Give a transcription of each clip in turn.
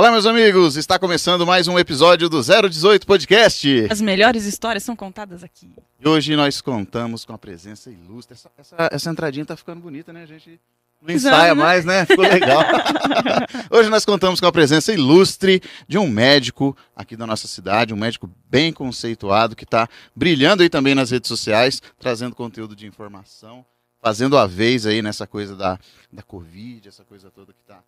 Olá, meus amigos! Está começando mais um episódio do 018 Podcast. As melhores histórias são contadas aqui. E hoje nós contamos com a presença ilustre. Essa, essa, essa entradinha tá ficando bonita, né? A gente não ensaia né? mais, né? Ficou legal. hoje nós contamos com a presença ilustre de um médico aqui da nossa cidade, um médico bem conceituado que está brilhando aí também nas redes sociais, trazendo conteúdo de informação, fazendo a vez aí nessa coisa da, da Covid, essa coisa toda que está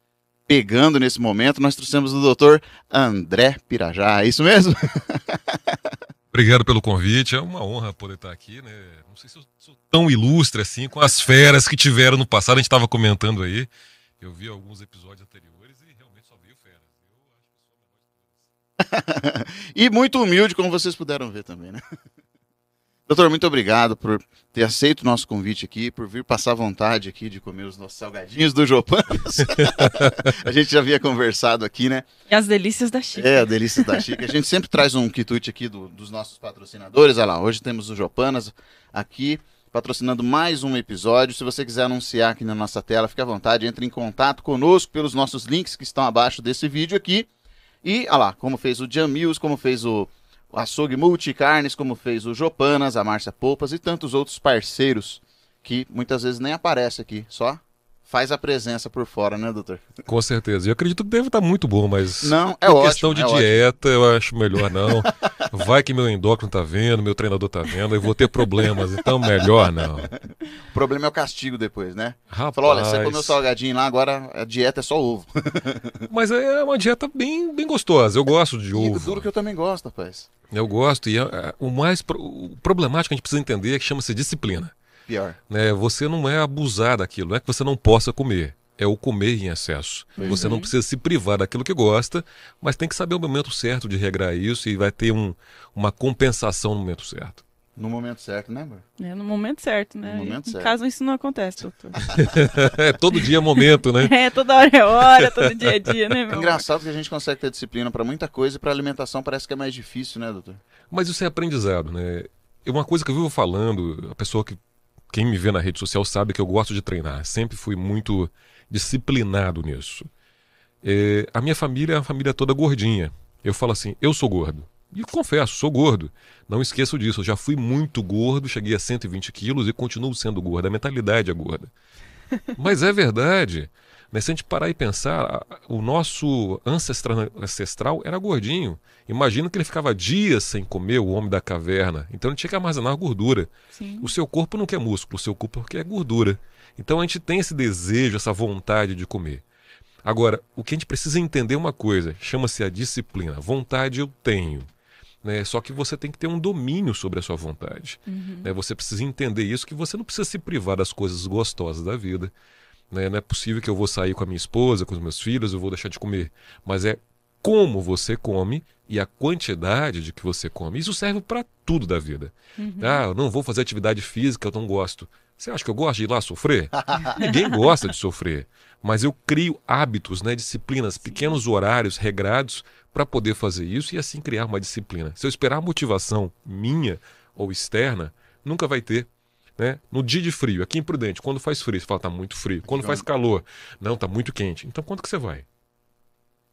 pegando nesse momento, nós trouxemos o doutor André Pirajá, é isso mesmo? Obrigado pelo convite, é uma honra poder estar aqui, né? Não sei se eu sou tão ilustre assim com as feras que tiveram no passado, a gente estava comentando aí, eu vi alguns episódios anteriores e realmente só veio feras. Eu acho que sou a melhor de todas. e muito humilde, como vocês puderam ver também, né? Doutor, muito obrigado por ter aceito o nosso convite aqui, por vir passar vontade aqui de comer os nossos salgadinhos do Jopanas. a gente já havia conversado aqui, né? E as delícias da Chica. É, a delícia da Chica. A gente sempre traz um quitute aqui do- dos nossos patrocinadores. Olha lá, hoje temos o Jopanas aqui patrocinando mais um episódio. Se você quiser anunciar aqui na nossa tela, fique à vontade, entre em contato conosco pelos nossos links que estão abaixo desse vídeo aqui. E, olha lá, como fez o Jamils, como fez o o Açougue Multicarnes, como fez o Jopanas, a Márcia Poupas e tantos outros parceiros que muitas vezes nem aparece aqui, só faz a presença por fora, né, doutor? Com certeza, e eu acredito que deve estar muito bom, mas Não, é ótimo. questão de é ótimo. dieta eu acho melhor não. Vai que meu endócrino tá vendo, meu treinador tá vendo, eu vou ter problemas, então melhor não. O problema é o castigo depois, né? Rapaz, Falou, olha, você comeu salgadinho lá, agora a dieta é só ovo. mas é uma dieta bem, bem gostosa, eu gosto de E ovo. duro que eu também gosto, rapaz. Eu gosto e é- é- o mais pro- o problemático que a gente precisa entender é que chama-se disciplina. Pior. né? Você não é abusar daquilo, não é que você não possa comer, é o comer em excesso. Você não precisa se privar daquilo que gosta, mas tem que saber o momento certo de regrar isso e vai ter um, uma compensação no momento certo. No momento certo, né, amor? É no momento certo, né? No momento certo. caso isso não acontece, doutor. é todo dia é momento, né? É, toda hora é hora, todo dia é dia, né, É meu? engraçado que a gente consegue ter disciplina pra muita coisa e pra alimentação parece que é mais difícil, né, doutor? Mas isso é aprendizado, né? É uma coisa que eu vivo falando, a pessoa que quem me vê na rede social sabe que eu gosto de treinar, sempre fui muito disciplinado nisso. É, a minha família é uma família toda gordinha. Eu falo assim, eu sou gordo. E confesso, sou gordo. Não esqueço disso. Eu já fui muito gordo, cheguei a 120 quilos e continuo sendo gordo. A mentalidade é gorda. Mas é verdade. Né? Se a gente parar e pensar, o nosso ancestra- ancestral era gordinho. Imagina que ele ficava dias sem comer, o homem da caverna. Então ele tinha que armazenar gordura. Sim. O seu corpo não quer músculo, o seu corpo quer gordura. Então a gente tem esse desejo, essa vontade de comer. Agora, o que a gente precisa entender é uma coisa, chama-se a disciplina. Vontade eu tenho. Né? Só que você tem que ter um domínio sobre a sua vontade. né? Você precisa entender isso, que você não precisa se privar das coisas gostosas da vida. Né? Não é possível que eu vou sair com a minha esposa, com os meus filhos, eu vou deixar de comer. Mas é como você come e a quantidade de que você come. Isso serve para tudo da vida. Ah, eu não vou fazer atividade física, eu não gosto. Você acha que eu gosto de ir lá sofrer? Ninguém gosta de sofrer. Mas eu crio hábitos, né, disciplinas, pequenos horários regrados para poder fazer isso e assim criar uma disciplina. Se eu esperar a motivação minha ou externa, nunca vai ter. Né? No dia de frio, aqui em Prudente, quando faz frio, você fala, tá muito frio. Quando faz calor, não, tá muito quente. Então, quando que você vai?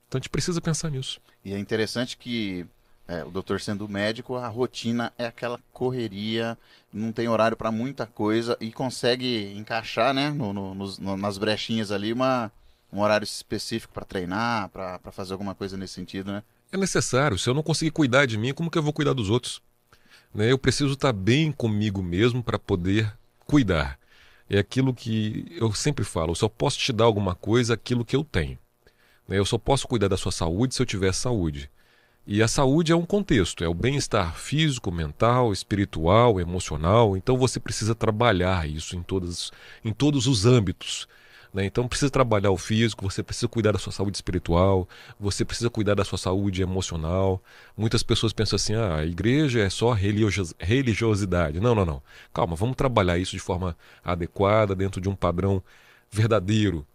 Então, a gente precisa pensar nisso. E é interessante que é, o doutor sendo médico, a rotina é aquela correria, não tem horário para muita coisa e consegue encaixar, né, no- no- no- nas brechinhas ali, uma, um horário específico para treinar, para fazer alguma coisa nesse sentido, né? É necessário. Se eu não conseguir cuidar de mim, como que eu vou cuidar dos outros? Né? Eu preciso estar bem comigo mesmo para poder cuidar. É aquilo que eu sempre falo. Eu só posso te dar alguma coisa aquilo que eu tenho. né? Eu só posso cuidar da sua saúde se eu tiver saúde. E a saúde é um contexto, é o bem-estar físico, mental, espiritual, emocional. Então você precisa trabalhar isso em, todas, em todos os âmbitos. Né? Então precisa trabalhar o físico, você precisa cuidar da sua saúde espiritual, você precisa cuidar da sua saúde emocional. Muitas pessoas pensam assim: ah, a igreja é só religios- religiosidade. Não, não, não. Calma, vamos trabalhar isso de forma adequada, dentro de um padrão verdadeiro.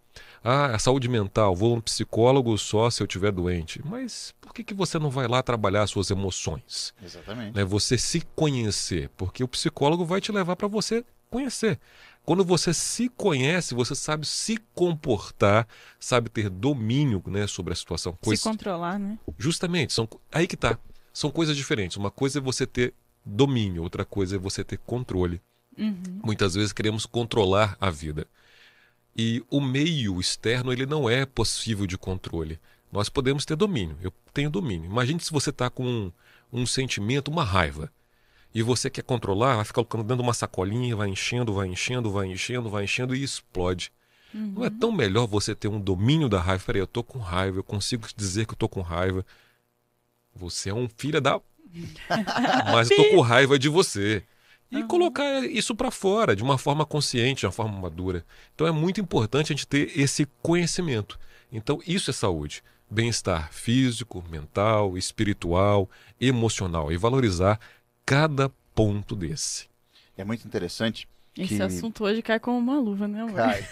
Ah, a saúde mental, vou a um psicólogo só se eu estiver doente. Mas por que, que você não vai lá trabalhar as suas emoções? Exatamente. né, você se conhecer, porque o psicólogo vai te levar para você conhecer. Quando você se conhece, você sabe se comportar, sabe ter domínio né, sobre a situação. Se controlar, né? Justamente, são aí que tá. São coisas diferentes. Uma coisa é você ter domínio, outra coisa é você ter controle. Uhum. Muitas vezes queremos controlar a vida. E o meio externo ele não é possível de controle. Nós podemos ter domínio. Eu tenho domínio. Imagine se você está com um, um sentimento, uma raiva e você quer controlar, vai ficar colocando dentro de uma sacolinha, vai enchendo, vai enchendo, vai enchendo, vai enchendo e explode. Uhum. Não é tão melhor você ter um domínio da raiva? Peraí, eu tô com raiva, eu consigo dizer que eu tô com raiva. Você é um filho da. Mas eu tô com raiva de você. E Uhum. colocar isso para fora de uma forma consciente, de uma forma madura. Então é muito importante a gente ter esse conhecimento. Então isso é saúde. Bem-estar físico, mental, espiritual, emocional. E valorizar cada ponto desse. É muito interessante. Esse que- assunto hoje cai como uma luva, né, amor? Cai.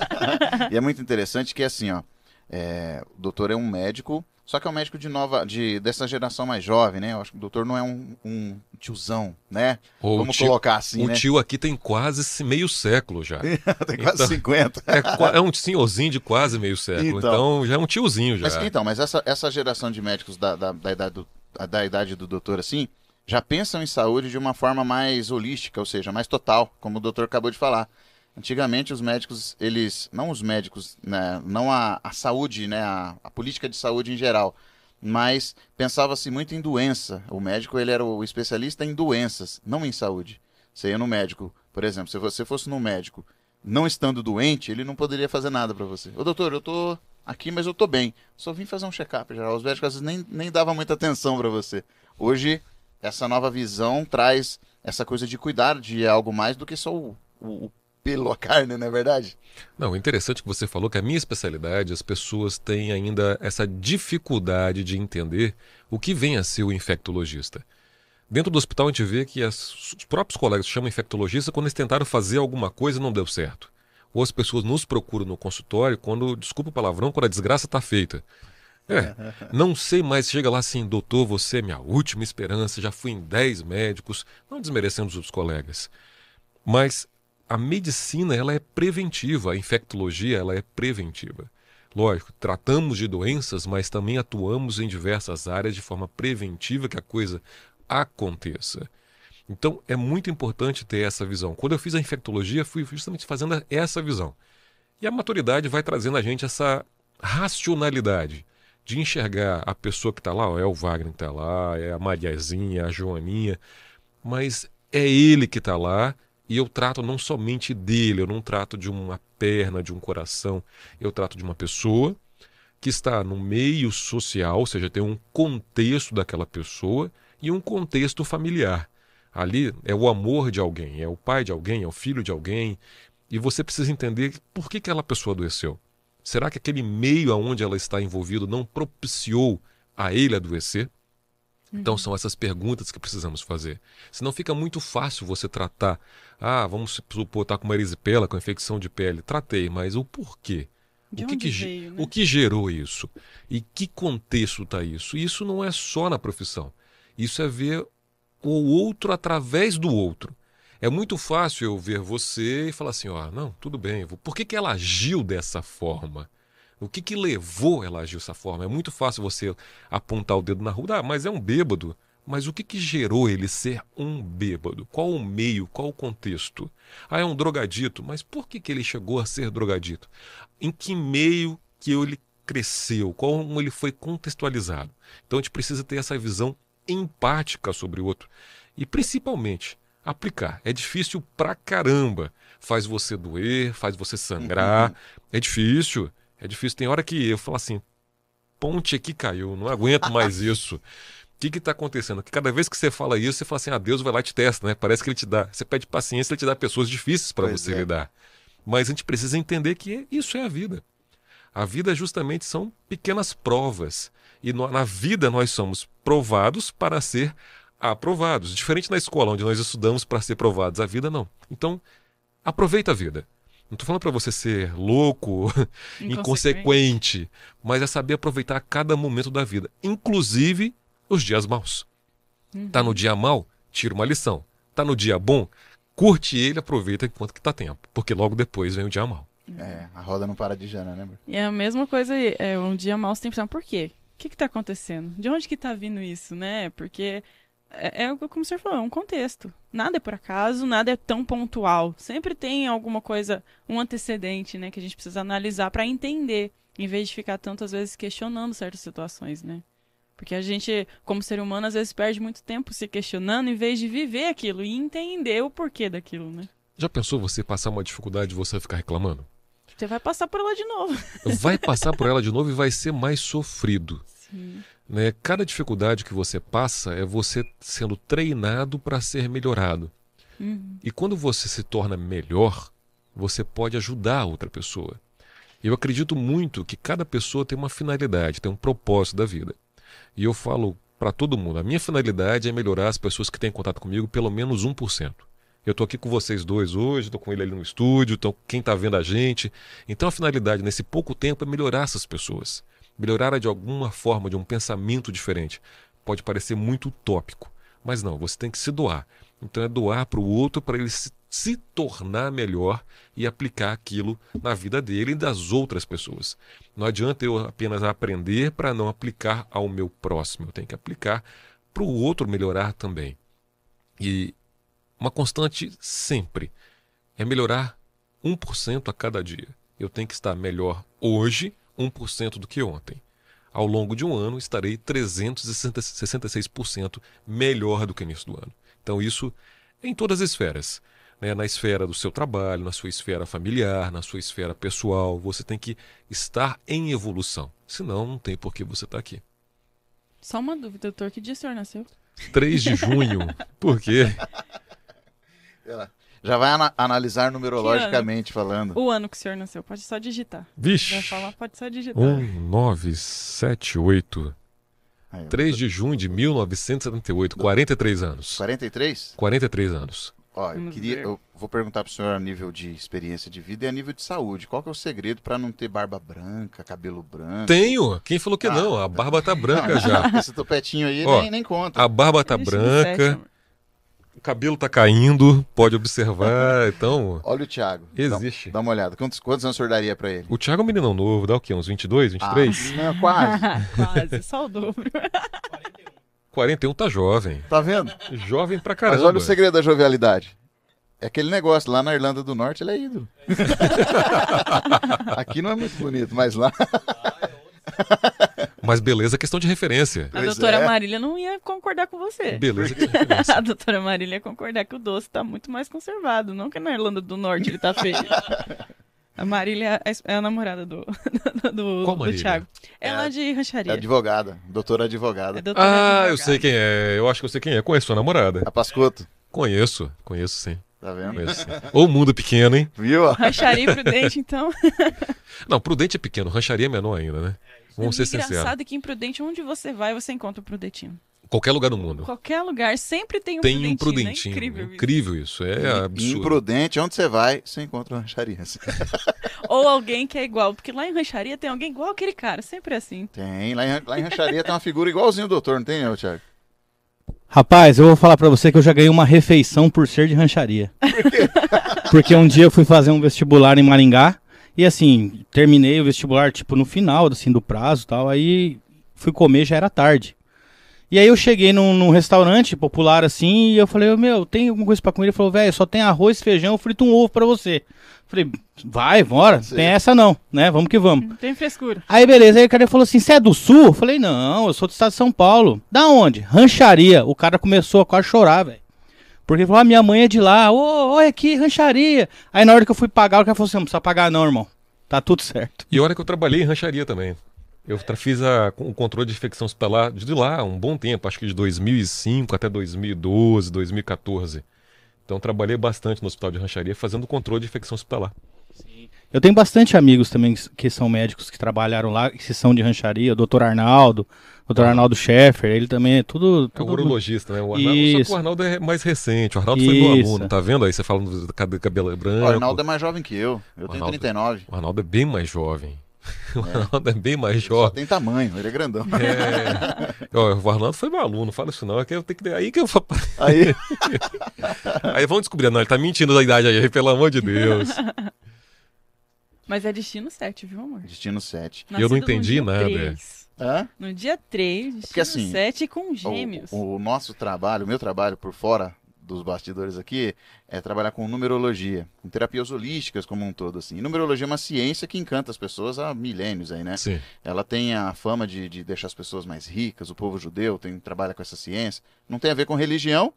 e é muito interessante que assim, ó, é, o doutor é um médico, só que é um médico de nova, de dessa geração mais jovem, né? Eu acho que o doutor não é um, um tiozão, né? Ô, Vamos tio, colocar assim, o né? tio aqui tem quase esse meio século já. Tem quase Então- 50. É, é um senhorzinho de quase meio século. Então. Então, já é um tiozinho já. Mas então, mas essa, essa geração de médicos da, da, da idade do, da idade do doutor, assim, já pensam em saúde de uma forma mais holística, ou seja, mais total, como o doutor acabou de falar. Antigamente os médicos, eles, não os médicos, né, não a, a saúde, né, a, a política de saúde em geral, mas pensava-se muito em doença. O médico, ele era o especialista em doenças, não em saúde. Você ia no médico, por exemplo, se você fosse no médico não estando doente, ele não poderia fazer nada pra você. Ô doutor, eu tô aqui, mas eu tô bem. Só vim fazer um check-up geral. Os médicos às vezes nem, nem davam muita atenção pra você. Hoje, essa nova visão traz essa coisa de cuidar de algo mais do que só o, o, o pelo, a carne, não é verdade? Não, interessante que você falou que a minha especialidade, as pessoas têm ainda essa dificuldade de entender o que vem a ser o infectologista. Dentro do hospital a gente vê que as- os próprios colegas chamam infectologista quando eles tentaram fazer alguma coisa e não deu certo. Ou as pessoas nos procuram no consultório quando, desculpa o palavrão, quando a desgraça está feita. É, não sei mais, chega lá assim, doutor, você é minha última esperança, já fui em 10 médicos, não desmerecendo os colegas. Mas a medicina, ela é preventiva, a infectologia, ela é preventiva. Lógico, tratamos de doenças, mas também atuamos em diversas áreas de forma preventiva que a coisa aconteça. Então, é muito importante ter essa visão. Quando eu fiz a infectologia, fui justamente fazendo essa visão. E a maturidade vai trazendo a gente essa racionalidade de enxergar a pessoa que está lá, ó, é o Wagner que está lá, é a Mariazinha, a Joaninha, mas é ele que está lá e eu trato não somente dele, eu não trato de uma perna, de um coração, eu trato de uma pessoa que está no meio social, ou seja, tem um contexto daquela pessoa e um contexto familiar. Ali é o amor de alguém, é o pai de alguém, é o filho de alguém, e você precisa entender por que aquela pessoa adoeceu. Será que aquele meio aonde ela está envolvida não propiciou a ele adoecer? Então são essas perguntas que precisamos fazer. Senão fica muito fácil você tratar. Ah, vamos supor, está com uma erisipela, com infecção de pele. Tratei, mas o porquê? De o que, que veio, né? o que gerou isso? E que contexto está isso? Isso não é só na profissão. Isso é ver o outro através do outro. É muito fácil eu ver você e falar assim, ó, não, tudo bem, por que, que ela agiu dessa forma? O que, que levou ela a agir dessa forma? É muito fácil você apontar o dedo na rua, ah, mas é um bêbado. Mas o que, que gerou ele ser um bêbado? Qual o meio? Qual o contexto? Ah, é um drogadito. Mas por que, que ele chegou a ser drogadito? Em que meio que ele cresceu? Como ele foi contextualizado? Então a gente precisa ter essa visão empática sobre o outro. E principalmente, aplicar. É difícil pra caramba. Faz você doer, faz você sangrar. É difícil. É difícil. Tem hora que eu falo assim: ponte aqui caiu, não aguento mais isso. O que está acontecendo? Que cada vez que você fala isso, você fala assim: ah, Deus vai lá e te testa, né? Parece que ele te dá. Você pede paciência, ele te dá pessoas difíceis para você é. lidar. Mas a gente precisa entender que isso é a vida. A vida justamente são pequenas provas. E na vida nós somos provados para ser aprovados. Diferente na escola, onde nós estudamos para ser provados. A vida não. Então, aproveita a vida. Não estou falando para você ser louco, inconsequente, mas é saber aproveitar cada momento da vida, inclusive os dias maus. Uhum. Tá no dia mal, tira uma lição. Tá no dia bom, curte ele, aproveita enquanto que tá tempo, porque logo depois vem o dia mal. É, a roda não para de girar, né? E é a mesma coisa aí, é, um dia mal você tem que pensar, por quê? O que que tá acontecendo? De onde que tá vindo isso, né? Porque é, é como o senhor falou, é um contexto. Nada é por acaso, nada é tão pontual. Sempre tem alguma coisa, um antecedente, né, que a gente precisa analisar para entender, em vez de ficar tantas vezes questionando certas situações, né? Porque a gente, como ser humano, às vezes perde muito tempo se questionando em vez de viver aquilo e entender o porquê daquilo, né? Já pensou você passar uma dificuldade e você ficar reclamando? Você vai passar por ela de novo. Vai passar por ela de novo e vai ser mais sofrido. Sim. Né? Cada dificuldade que você passa é você sendo treinado para ser melhorado. Uhum. E quando você se torna melhor, você pode ajudar a outra pessoa. Eu acredito muito que cada pessoa tem uma finalidade, tem um propósito da vida. E eu falo para todo mundo: a minha finalidade é melhorar as pessoas que têm contato comigo pelo menos 1%. Eu estou aqui com vocês dois hoje, estou com ele ali no estúdio, tô, quem está vendo a gente. Então a finalidade nesse pouco tempo é melhorar essas pessoas. Melhorar de alguma forma, de um pensamento diferente. Pode parecer muito utópico, mas não, você tem que se doar. Então é doar para o outro para ele se, se tornar melhor e aplicar aquilo na vida dele e das outras pessoas. Não adianta eu apenas aprender para não aplicar ao meu próximo. Eu tenho que aplicar para o outro melhorar também. E uma constante sempre é melhorar 1% a cada dia. Eu tenho que estar melhor hoje 1% do que ontem. Ao longo de um ano, estarei 366% melhor do que no início do ano. Então, isso é em todas as esferas. Né? Na esfera do seu trabalho, na sua esfera familiar, na sua esfera pessoal. Você tem que estar em evolução. Senão, não tem por que você estar aqui. Só uma dúvida, doutor. Que dia o senhor nasceu? 3 de junho. Por quê? Ela Já vai ana- analisar numerologicamente falando. O ano que o senhor nasceu. Pode só digitar. Vixe. Vai falar, pode só digitar. 1, 9, 7, 8. Aí, ó. 3 de junho de 1978. 43 anos. 43? 43 anos. Ó, eu queria. Eu vou perguntar pro senhor a nível de experiência de vida e a nível de saúde. Qual que é o segredo pra não ter barba branca, cabelo branco? Tenho. Quem falou que Ah. não? A barba tá branca já. Esse topetinho aí Ó, nem, nem conta. A barba tá branca. O cabelo tá caindo, pode observar. Então, Olha o Thiago. Existe. Dá, dá uma olhada. Quantos, quantos anos o senhor daria pra ele? o Thiago é um meninão novo, dá o quê? Uns 22, 23? Ah, não, quase. Quase, só o dobro. 41 tá jovem. Tá vendo? Jovem pra caramba. Mas olha o segredo da jovialidade. É aquele negócio, lá na Irlanda do Norte ele é ídolo. Aqui não é muito bonito, mas lá. Mas beleza é questão de referência. A Pois doutora é. Marília não ia concordar com você. Beleza é questão de referência. A doutora Marília ia concordar que o doce tá muito mais conservado, não que na Irlanda do Norte ele tá feio. A Marília é a- é a namorada do, do, Qual do? Thiago. Ela É, é de rancharia. É advogada, doutora advogada. É doutora Ah, eu advogada. sei quem é. Eu acho que eu sei quem é. Conheço sua namorada. A Pascoto, Conheço, conheço sim. tá vendo? Conheço, sim. Ou mundo pequeno, hein? Viu? Rancharia e Prudente, então. Não, Prudente é pequeno, rancharia é menor ainda, né? Vamos ser é sinceros. engraçado que em Prudente, onde você vai, você encontra o Prudentinho. Qualquer lugar do mundo. Qualquer lugar, sempre tem um Tem um Prudentinho. prudentinho. né? Incrível isso. Incrível isso. É absurdo. Imprudente, onde você vai, você encontra uma rancharia. Ou alguém que é igual, porque lá em rancharia tem alguém igual aquele cara, sempre assim. Tem, lá em, lá em rancharia tem uma figura igualzinho o doutor, não tem, ô, Thiago? Rapaz, eu vou falar pra você que eu já ganhei uma refeição por ser de rancharia. Porque um dia eu fui fazer um vestibular em Maringá e assim, terminei o vestibular tipo no final assim do prazo e tal, aí fui comer já era tarde. E aí eu cheguei num, num restaurante popular assim e eu falei, meu, tem alguma coisa pra comer? Ele falou, velho, só tem arroz, feijão, frito um ovo pra você. Falei, vai, bora, Sim. tem essa não, né? Vamos que vamos. Não tem frescura. Aí beleza, aí o cara falou assim: você é do sul? Eu falei, não, eu sou do estado de São Paulo. Da onde? Rancharia. O cara começou a quase chorar, velho. Porque falou, ah, minha mãe é de lá, ô, olha aqui, rancharia. Aí na hora que eu fui pagar, o cara falou assim: não precisa pagar, não, irmão. Tá tudo certo. E olha que eu trabalhei em rancharia também. Eu fiz a- o controle de infecção hospitalar de lá um bom tempo, acho que de 2005 até 2012, 2014. Então trabalhei bastante no hospital de rancharia fazendo o controle de infecção hospitalar. Eu tenho bastante amigos também que são médicos que trabalharam lá, que são de rancharia, o doutor Arnaldo, doutor Ah. Arnaldo Schaeffer, ele também é tudo. É o tudo urologista, né? O Arnaldo, só que Isso. o Arnaldo é mais recente. O Arnaldo foi meu Isso. aluno, tá vendo aí? Você falando do cab- cabelo branco. O Arnaldo é mais jovem que eu. Eu tenho Arnaldo. 39. O Arnaldo é bem mais jovem. O Arnaldo é bem mais Ele só jovem. tem tamanho, ele é grandão. É. Ó, o Arnaldo foi meu aluno, não fala isso não. É que eu tenho que. Aí que eu. Aí, Aí vamos descobrir. Não, ele tá mentindo da idade aí, pelo amor de Deus. Mas é destino 7, viu, amor? destino 7. Eu não entendi nada. 3. Hã? No dia 3, destino Porque, assim, 7 com gêmeos. O, o nosso trabalho, o meu trabalho por fora dos bastidores aqui, é trabalhar com numerologia, com terapias holísticas como um todo, assim. E numerologia é uma ciência que encanta as pessoas há milênios aí, né? Sim. Ela tem a fama de, de deixar as pessoas mais ricas, o povo judeu tem, trabalha com essa ciência. Não tem a ver com religião,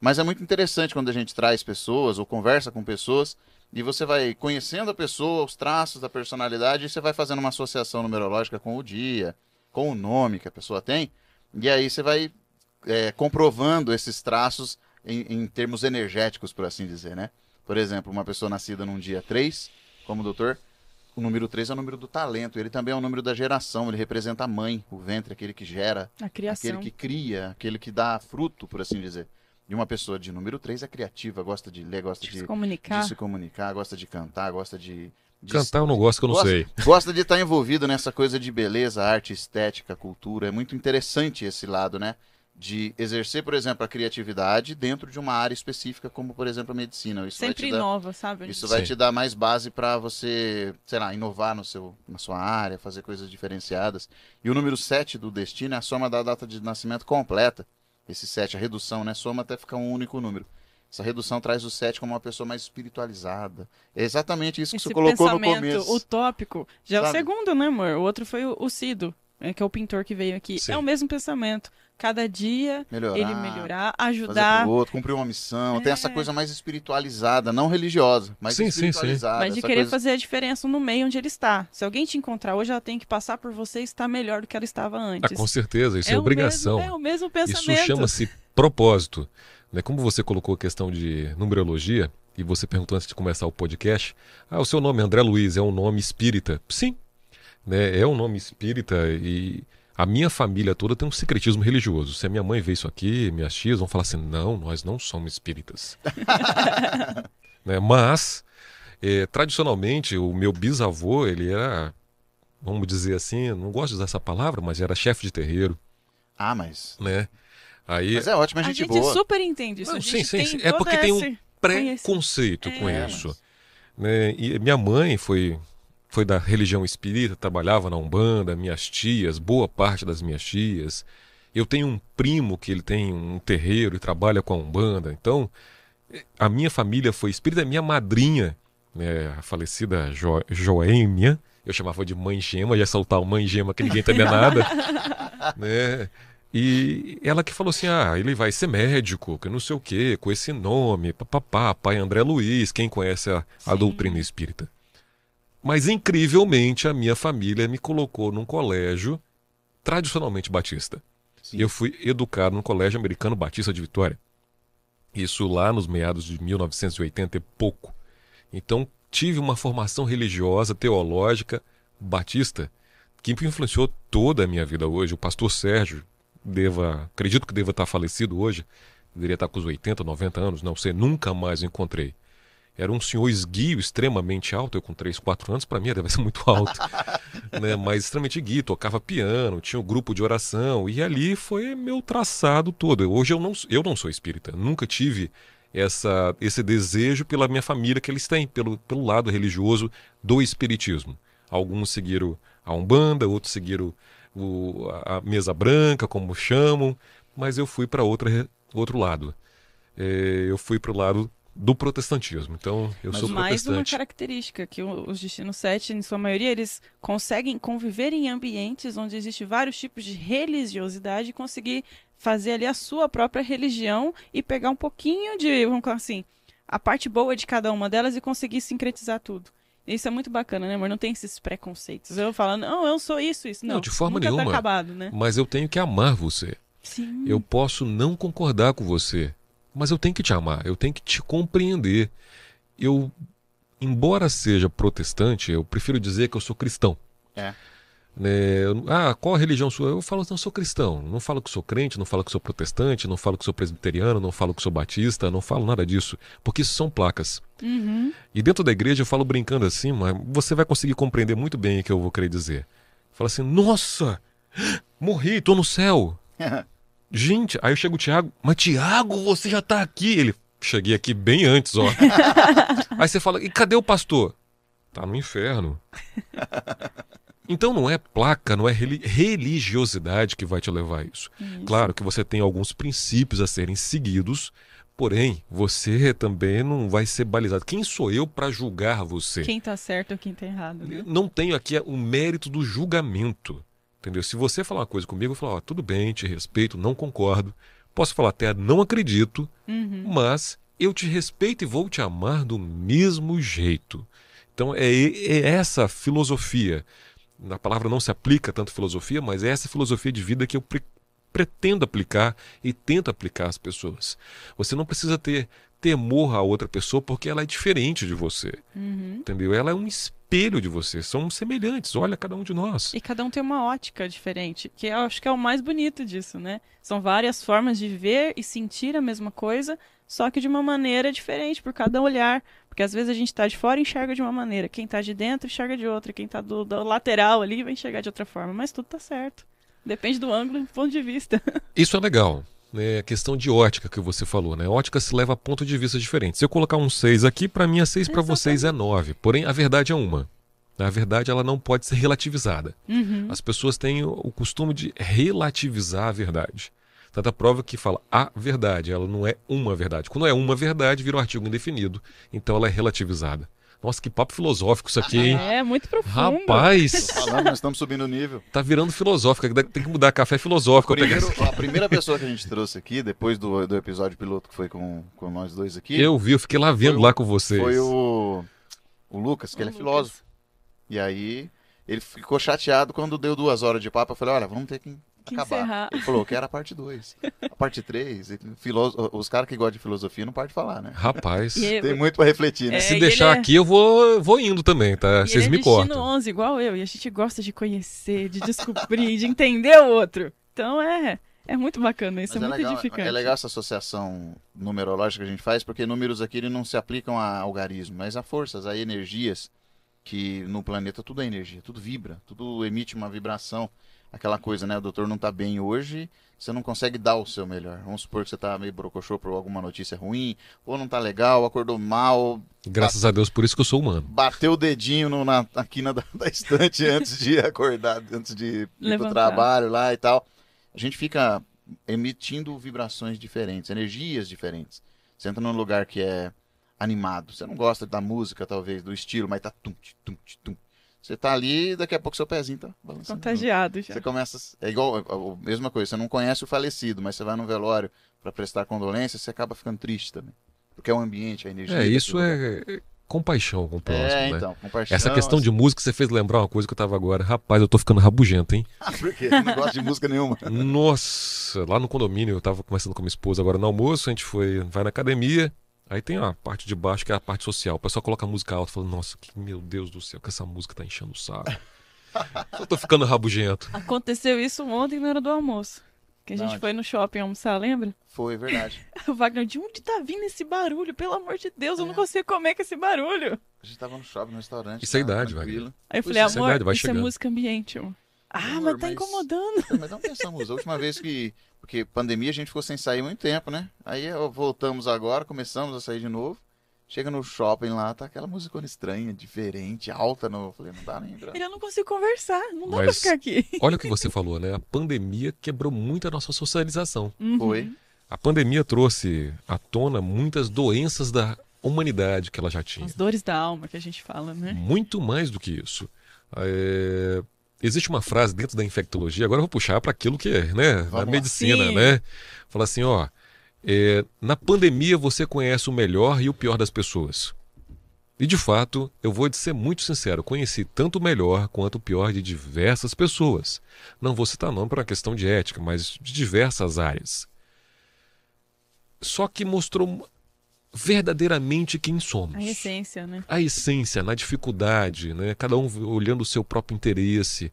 mas é muito interessante quando a gente traz pessoas ou conversa com pessoas e você vai conhecendo a pessoa, os traços da personalidade, e você vai fazendo uma associação numerológica com o dia, com o nome que a pessoa tem, e aí você vai é, comprovando esses traços em, em termos energéticos, por assim dizer, né? Por exemplo, uma pessoa nascida num dia 3, como doutor, o número 3 é o número do talento, ele também é o número da geração, ele representa a mãe, o ventre, aquele que gera, aquele que cria, aquele que dá fruto, por assim dizer. E uma pessoa de número 3 é criativa, gosta de ler, gosta de de, se de comunicar. se comunicar, gosta de cantar, gosta de. De Cantar eu não gosto, que eu não gosta, sei. Gosta de estar envolvido nessa coisa de beleza, arte, estética, cultura. É muito interessante esse lado, né? De exercer, por exemplo, a criatividade dentro de uma área específica, como, por exemplo, a medicina. Isso vai Sempre te dar, inova, sabe? isso vai Sim. te dar mais base para você, sei lá, inovar no seu, na sua área, fazer coisas diferenciadas. E o número 7 do destino é a soma da data de nascimento completa. Esse 7, a redução, né? Soma até ficar um único número. Essa redução traz o 7 como uma pessoa mais espiritualizada. É exatamente isso que Esse você colocou no pensamento começo. utópico. Já é o Sabe? segundo, né, amor? O outro foi o, o Cido, né, que é o pintor que veio aqui. Sim. É o mesmo pensamento. Cada dia Melhorar. ele melhorar, ajudar. pro outro, cumprir uma missão. Tem essa É. coisa mais espiritualizada, não religiosa, mas Sim, sim, sim. espiritualizada. Mas de querer coisa- fazer a diferença no meio onde ele está. Se alguém te encontrar hoje, ela tem que passar por você e estar melhor do que ela estava Ah, antes. com certeza, isso é, o obrigação. mesmo- é o mesmo Isso pensamento. chama-se propósito. Né? Como você colocou a questão de numerologia, e você perguntou antes de começar o podcast, ah, o seu nome André Luiz é um nome espírita. Sim, né? é um nome espírita e a minha família toda tem um secretismo religioso. Se a minha mãe vê isso aqui, minhas tias vão falar assim, não, nós não somos espíritas. né? Mas, eh, tradicionalmente, o meu bisavô, ele era, vamos dizer assim, não gosto de usar essa palavra, mas era chefe de terreiro, Ah, mas. né? Aí, Mas é ótimo, a A gente, gente boa. super entende isso. Não, a gente sim, sim, tem sim. É porque tem um preconceito com É, isso. Né? E minha mãe foi, foi da religião espírita, trabalhava na Umbanda, minhas tias, boa parte das minhas tias. Eu tenho um primo que ele tem um terreiro e trabalha com a Umbanda. Então, a minha família foi espírita. Minha madrinha, né, a falecida jo Joêmia, eu chamava de Mãe Gema, ia soltar o Mãe Gema que ninguém entendeu nada. né? E ela que falou assim: ah, ele vai ser médico, que não sei o quê, com esse nome, papapá, pai André Luiz, quem conhece a, a doutrina espírita. Mas incrivelmente a minha família me colocou num colégio tradicionalmente batista. Sim. Eu fui educado no Colégio Americano Batista de Vitória. Isso lá nos meados de 1980 e pouco. Então tive uma formação religiosa, teológica, batista, que influenciou toda a minha vida hoje. O pastor Sérgio, deva, acredito que deva estar falecido hoje, deveria estar com os 80, 90 anos, não sei, nunca mais encontrei. Era um senhor esguio extremamente alto, eu com 3, 4 anos, para mim deve ser muito alto, né? mas extremamente guio, tocava piano, tinha um grupo de oração, e ali foi meu traçado todo. Hoje eu não, eu não sou espírita, nunca tive essa, esse desejo pela minha família que eles têm, pelo, pelo lado religioso do espiritismo. Alguns seguiram a Umbanda, outros seguiram o, a mesa branca, como chamam, mas eu fui para outro lado. É, eu fui para o lado do protestantismo. Então, eu Mas sou Mais uma protestante. característica que os destinos 7, em sua maioria, eles conseguem conviver em ambientes onde existe vários tipos de religiosidade e conseguir fazer ali a sua própria religião e pegar um pouquinho de, vamos falar assim, a parte boa de cada uma delas e conseguir sincretizar tudo. Isso é muito bacana, né, amor? Não tem esses preconceitos. Eu falando, não, eu sou isso, isso. Não, Não, de forma nunca nenhuma. Tá acabado, né? Mas eu tenho que amar você. Sim. Eu posso não concordar com você, mas eu tenho que te amar, eu tenho que te compreender. Eu, embora seja protestante, eu prefiro dizer que eu sou cristão. É. né, ah, qual a religião sua? Eu falo, não, sou cristão. Não falo que sou crente, não falo que sou protestante, não falo que sou presbiteriano, não falo que sou batista, não falo nada disso. Porque isso são placas. Uhum. E dentro da igreja eu falo brincando assim, mas você vai conseguir compreender muito bem o que eu vou querer dizer. Fala assim, nossa, morri, tô no céu. Gente, aí eu chego o Tiago, mas Tiago, você já tá aqui. Ele, cheguei aqui bem antes, ó. aí você fala, e cadê o pastor? Tá no inferno. Então não é placa, não é reli- religiosidade que vai te levar a isso. Isso. Claro que você tem alguns princípios a serem seguidos, porém você também não vai ser balizado. Quem sou eu para julgar você? Quem tá certo ou quem tá errado, né? Não tenho aqui o mérito do julgamento. Entendeu? Se você falar uma coisa comigo, eu falo, tudo bem, te respeito, não concordo. Posso falar até não acredito, Uhum. mas eu te respeito e vou te amar do mesmo jeito. Então é, é essa filosofia. A palavra não se aplica tanto filosofia, mas é essa filosofia de vida que eu pre- pretendo aplicar e tento aplicar às pessoas. Você não precisa ter temor a outra pessoa porque ela é diferente de você. Uhum. Entendeu? Ela é um espelho de você. Somos semelhantes. Olha cada um de nós. E cada um tem uma ótica diferente, que eu acho que é o mais bonito disso, né? São várias formas de ver e sentir a mesma coisa, só que de uma maneira diferente por cada olhar. Porque às vezes a gente tá de fora e enxerga de uma maneira, quem tá de dentro enxerga de outra, quem tá do, do lateral ali vai enxergar de outra forma, mas tudo tá certo. Depende do ângulo e do ponto de vista. Isso é legal. Né? A questão de ótica que você falou, né? Ótica se leva a ponto de vista diferentes. Se eu colocar um 6 aqui, para mim é 6, para vocês é 9. Porém, a verdade é uma. A verdade ela não pode ser relativizada. Uhum. As pessoas têm o costume de relativizar a verdade. Tanta prova que fala a verdade, ela não é uma verdade. Quando é uma verdade, vira um artigo indefinido. Então ela é relativizada. Nossa, que papo filosófico isso aqui, hein? É muito profundo. Rapaz, Tô falando, nós estamos subindo o nível. tá virando filosófico. Tem que mudar café filosófico. Eu peguei Primeiro, a primeira pessoa que a gente trouxe aqui, depois do, do episódio piloto que foi com, com nós dois aqui, Eu vi, eu fiquei lá vendo o- lá com vocês. foi o, o Lucas, que O ele é Lucas. filósofo. E aí ele ficou chateado quando deu duas horas de papo. Eu falei, olha, vamos ter Que acabar. encerrar. Ele falou que era a parte 2. A parte 3, os caras que gostam de filosofia não de falar, né? Rapaz, E eu- Tem muito pra refletir, né? É, se deixar é- aqui eu vou, vou indo também, tá? E Vocês ele é me destino cortam. 11, igual eu, e a gente gosta de conhecer, de descobrir, de entender o outro. Então é, é muito bacana, isso Mas é, muito legal, edificante. é legal essa associação numerológica que a gente faz, porque números aqui eles não se aplicam a algarismo, mas a forças, a energias, que no planeta tudo é energia, tudo vibra, tudo emite uma vibração. Aquela coisa, né? O doutor não tá bem hoje, você não consegue dar o seu melhor. Vamos supor que você tá meio brocochô por alguma notícia ruim, ou não tá legal, acordou mal, Graças a Deus, por isso que eu sou humano. bateu o dedinho no- na, na quina da, da estante antes de acordar, antes de ir pro trabalho lá e tal. A gente fica emitindo vibrações diferentes, energias diferentes. Você entra num lugar que é animado. Você não gosta da música, talvez, do estilo, mas tá tum, tum, tum. Você tá ali, daqui a pouco seu pezinho tá balançando. Contagiado já. Você começa. É igual a, a mesma coisa, você não conhece o falecido, mas você vai no velório pra prestar condolência, você acaba ficando triste também. Porque é o ambiente, a energia. É, isso é é compaixão com o próximo, É, né? então, compaixão. Essa questão de música, você fez lembrar uma coisa que eu tava agora. Rapaz, eu tô ficando rabugento, hein? Por quê? Eu não gosto de música nenhuma. Nossa, lá no condomínio, eu tava conversando com minha esposa agora no almoço, a gente foi, vai na academia, aí tem a parte de baixo que é a parte social. O pessoal coloca música alta, falando, nossa, que, meu Deus do céu, que essa música tá enchendo o saco. eu tô ficando rabugento. Aconteceu isso ontem na hora do almoço. Que a gente Não, foi no shopping almoçar, lembra? Foi, verdade. O Wagner, de onde tá vindo esse barulho? Pelo amor de Deus, eu não É. consigo comer com esse barulho. A gente tava no shopping, no restaurante. Isso é lá, idade, tranquilo. Aí eu falei, é, essa amor, idade vai isso é música ambiente, amor. Ah, mas tá mas- incomodando. Mas não pensamos. A última vez que. Porque pandemia a gente ficou sem sair muito tempo, né? Aí voltamos agora, começamos a sair de novo. Chega no shopping lá, tá aquela musicona estranha, diferente, alta. No... Eu falei, não dá nem pra. Ele, eu não consigo conversar, não dá pra Mas- ficar aqui. Olha o que você falou, né? A pandemia quebrou muito a nossa socialização. Uhum. Foi. A pandemia trouxe à tona muitas doenças da humanidade que ela já tinha. As dores da alma que a gente fala, né? Muito mais do que isso. É, Existe uma frase dentro da infectologia, agora eu vou puxar para aquilo que é, né, Vamos lá. medicina, Sim. né? Fala assim, ó, é, na pandemia você conhece o melhor e o pior das pessoas. E de fato, eu vou ser muito sincero, conheci tanto o melhor quanto o pior de diversas pessoas. Não vou citar nome por uma questão de ética, mas de diversas áreas. Só que mostrou verdadeiramente quem somos A essência, né? a essência, na dificuldade, né? cada um olhando o seu próprio interesse.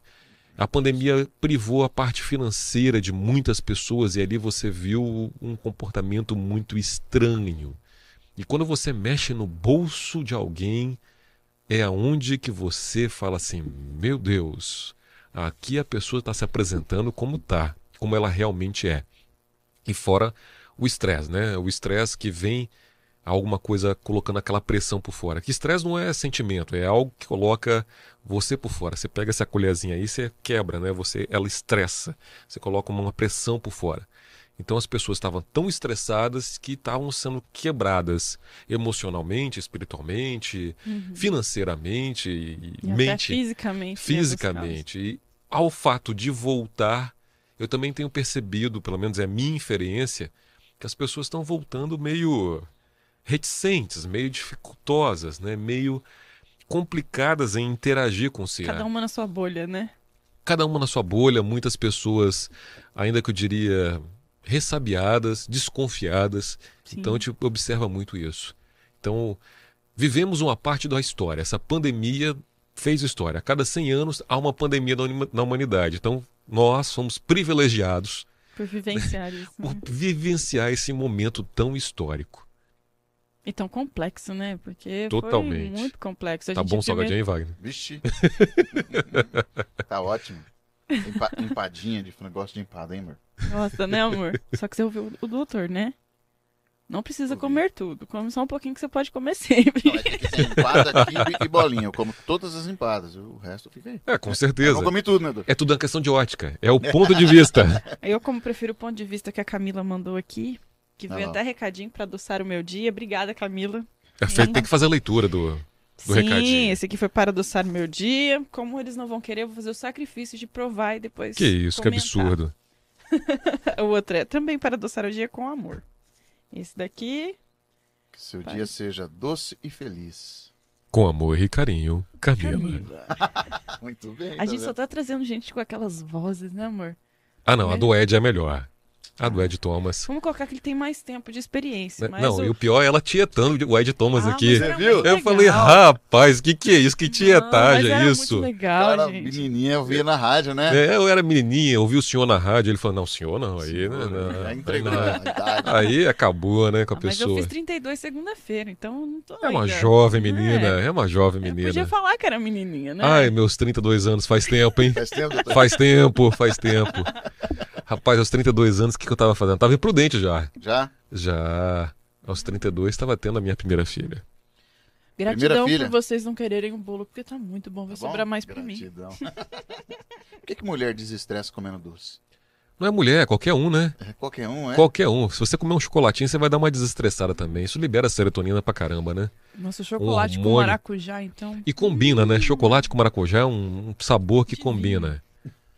A pandemia privou a parte financeira de muitas pessoas e ali você viu um comportamento muito estranho. E quando você mexe no bolso de alguém, é aonde que você fala assim: meu Deus, aqui a pessoa está se apresentando como tá, como ela realmente é. E fora o estresse, né? O estresse que vem alguma coisa colocando aquela pressão por fora. Que estresse não é sentimento, é algo que coloca você por fora. Você pega essa colherzinha aí, você quebra, né? Você, ela estressa. Você coloca uma pressão por fora. Então as pessoas estavam tão estressadas que estavam sendo quebradas emocionalmente, espiritualmente, Uhum. financeiramente, e E mente, fisicamente. fisicamente. E ao fato de voltar, eu também tenho percebido, pelo menos é a minha inferência, que as pessoas estão voltando meio reticentes, meio dificultosas, né? meio complicadas em interagir com o CIA. Cada uma na sua bolha, né? Cada uma na sua bolha, muitas pessoas, ainda que eu diria, ressabiadas, desconfiadas. Sim. Então a gente observa muito isso. Então, vivemos uma parte da história. Essa pandemia fez história. A cada 100 anos há uma pandemia na huma- na humanidade. Então, nós somos privilegiados Por vivenciar isso. por né? vivenciar esse momento tão histórico. E tão complexo, né? Porque Totalmente. foi muito complexo. A Tá gente bom, primeiro- salgadinho, hein, Wagner? Vixe. tá ótimo. Empa- empadinha de negócio de empada, hein, amor? Nossa, né, amor? Só que você ouviu o doutor, né? Não precisa Ouvi. comer tudo. Come só um pouquinho que você pode comer sempre. Não, é que tem empada, quibe e bolinha. Eu como todas as empadas. O resto fica aí. É, com Eu certeza. não comi tudo, né, Edu? É tudo uma questão de ótica. É o ponto de vista. Eu, como prefiro o ponto de vista que a Camila mandou aqui, que Ah veio lá. até recadinho pra adoçar o meu dia. Obrigada, Camila. É Tem que fazer a leitura do. Do Sim, recadinho. esse aqui foi para adoçar o meu dia. Como eles não vão querer, eu vou fazer o sacrifício de provar e depois. Que isso, que comentar. absurdo. o outro é também para adoçar o dia com amor. Esse daqui. Que seu Vai. dia seja doce e feliz. Com amor e carinho, Camila. Camila. Muito bem. A gente tá só tá trazendo gente com aquelas vozes, né, amor? Ah, não, a Né? do Ed é melhor. A do Ed Thomas. Vamos colocar que ele tem mais tempo de experiência. Mas Né? não, o... e o pior é ela tietando o Ed Thomas Ah, aqui. Você viu? Eu legal. falei, rapaz, que que é isso? Que tietagem mas é era isso? Muito legal, Cara, gente. menininha, eu via na rádio, né? É, eu era menininha, ouvi o senhor na rádio, ele falou, não, senhor não, aí, né? Senhor, não, Já aí entregou não. a idade. Aí acabou, né, com a Ah, mas eu pessoa. fiz 32 segunda-feira, então não tô É uma ainda. jovem menina, É. é uma jovem Eu menina. podia falar que era menininha, né? Ai, meus 32 anos, faz tempo, hein? Faz tempo? Faz tempo, faz tempo. Rapaz, aos 32 anos, o que, que eu tava fazendo? Tava imprudente já. Já? Já. Aos 32, estava tendo a minha primeira filha. Gratidão filha. por vocês não quererem o bolo, porque tá muito bom. Vai Tá bom? sobrar mais pra mim. Gratidão. Por que, que mulher desestressa comendo doce? Não é mulher, é qualquer um, né? É qualquer um, é? Qualquer um. Se você comer um chocolatinho, você vai dar uma desestressada também. Isso libera serotonina pra caramba, né? Nossa, chocolate com hormônio. maracujá, então. E combina, né? Chocolate com maracujá é um, um sabor que combina.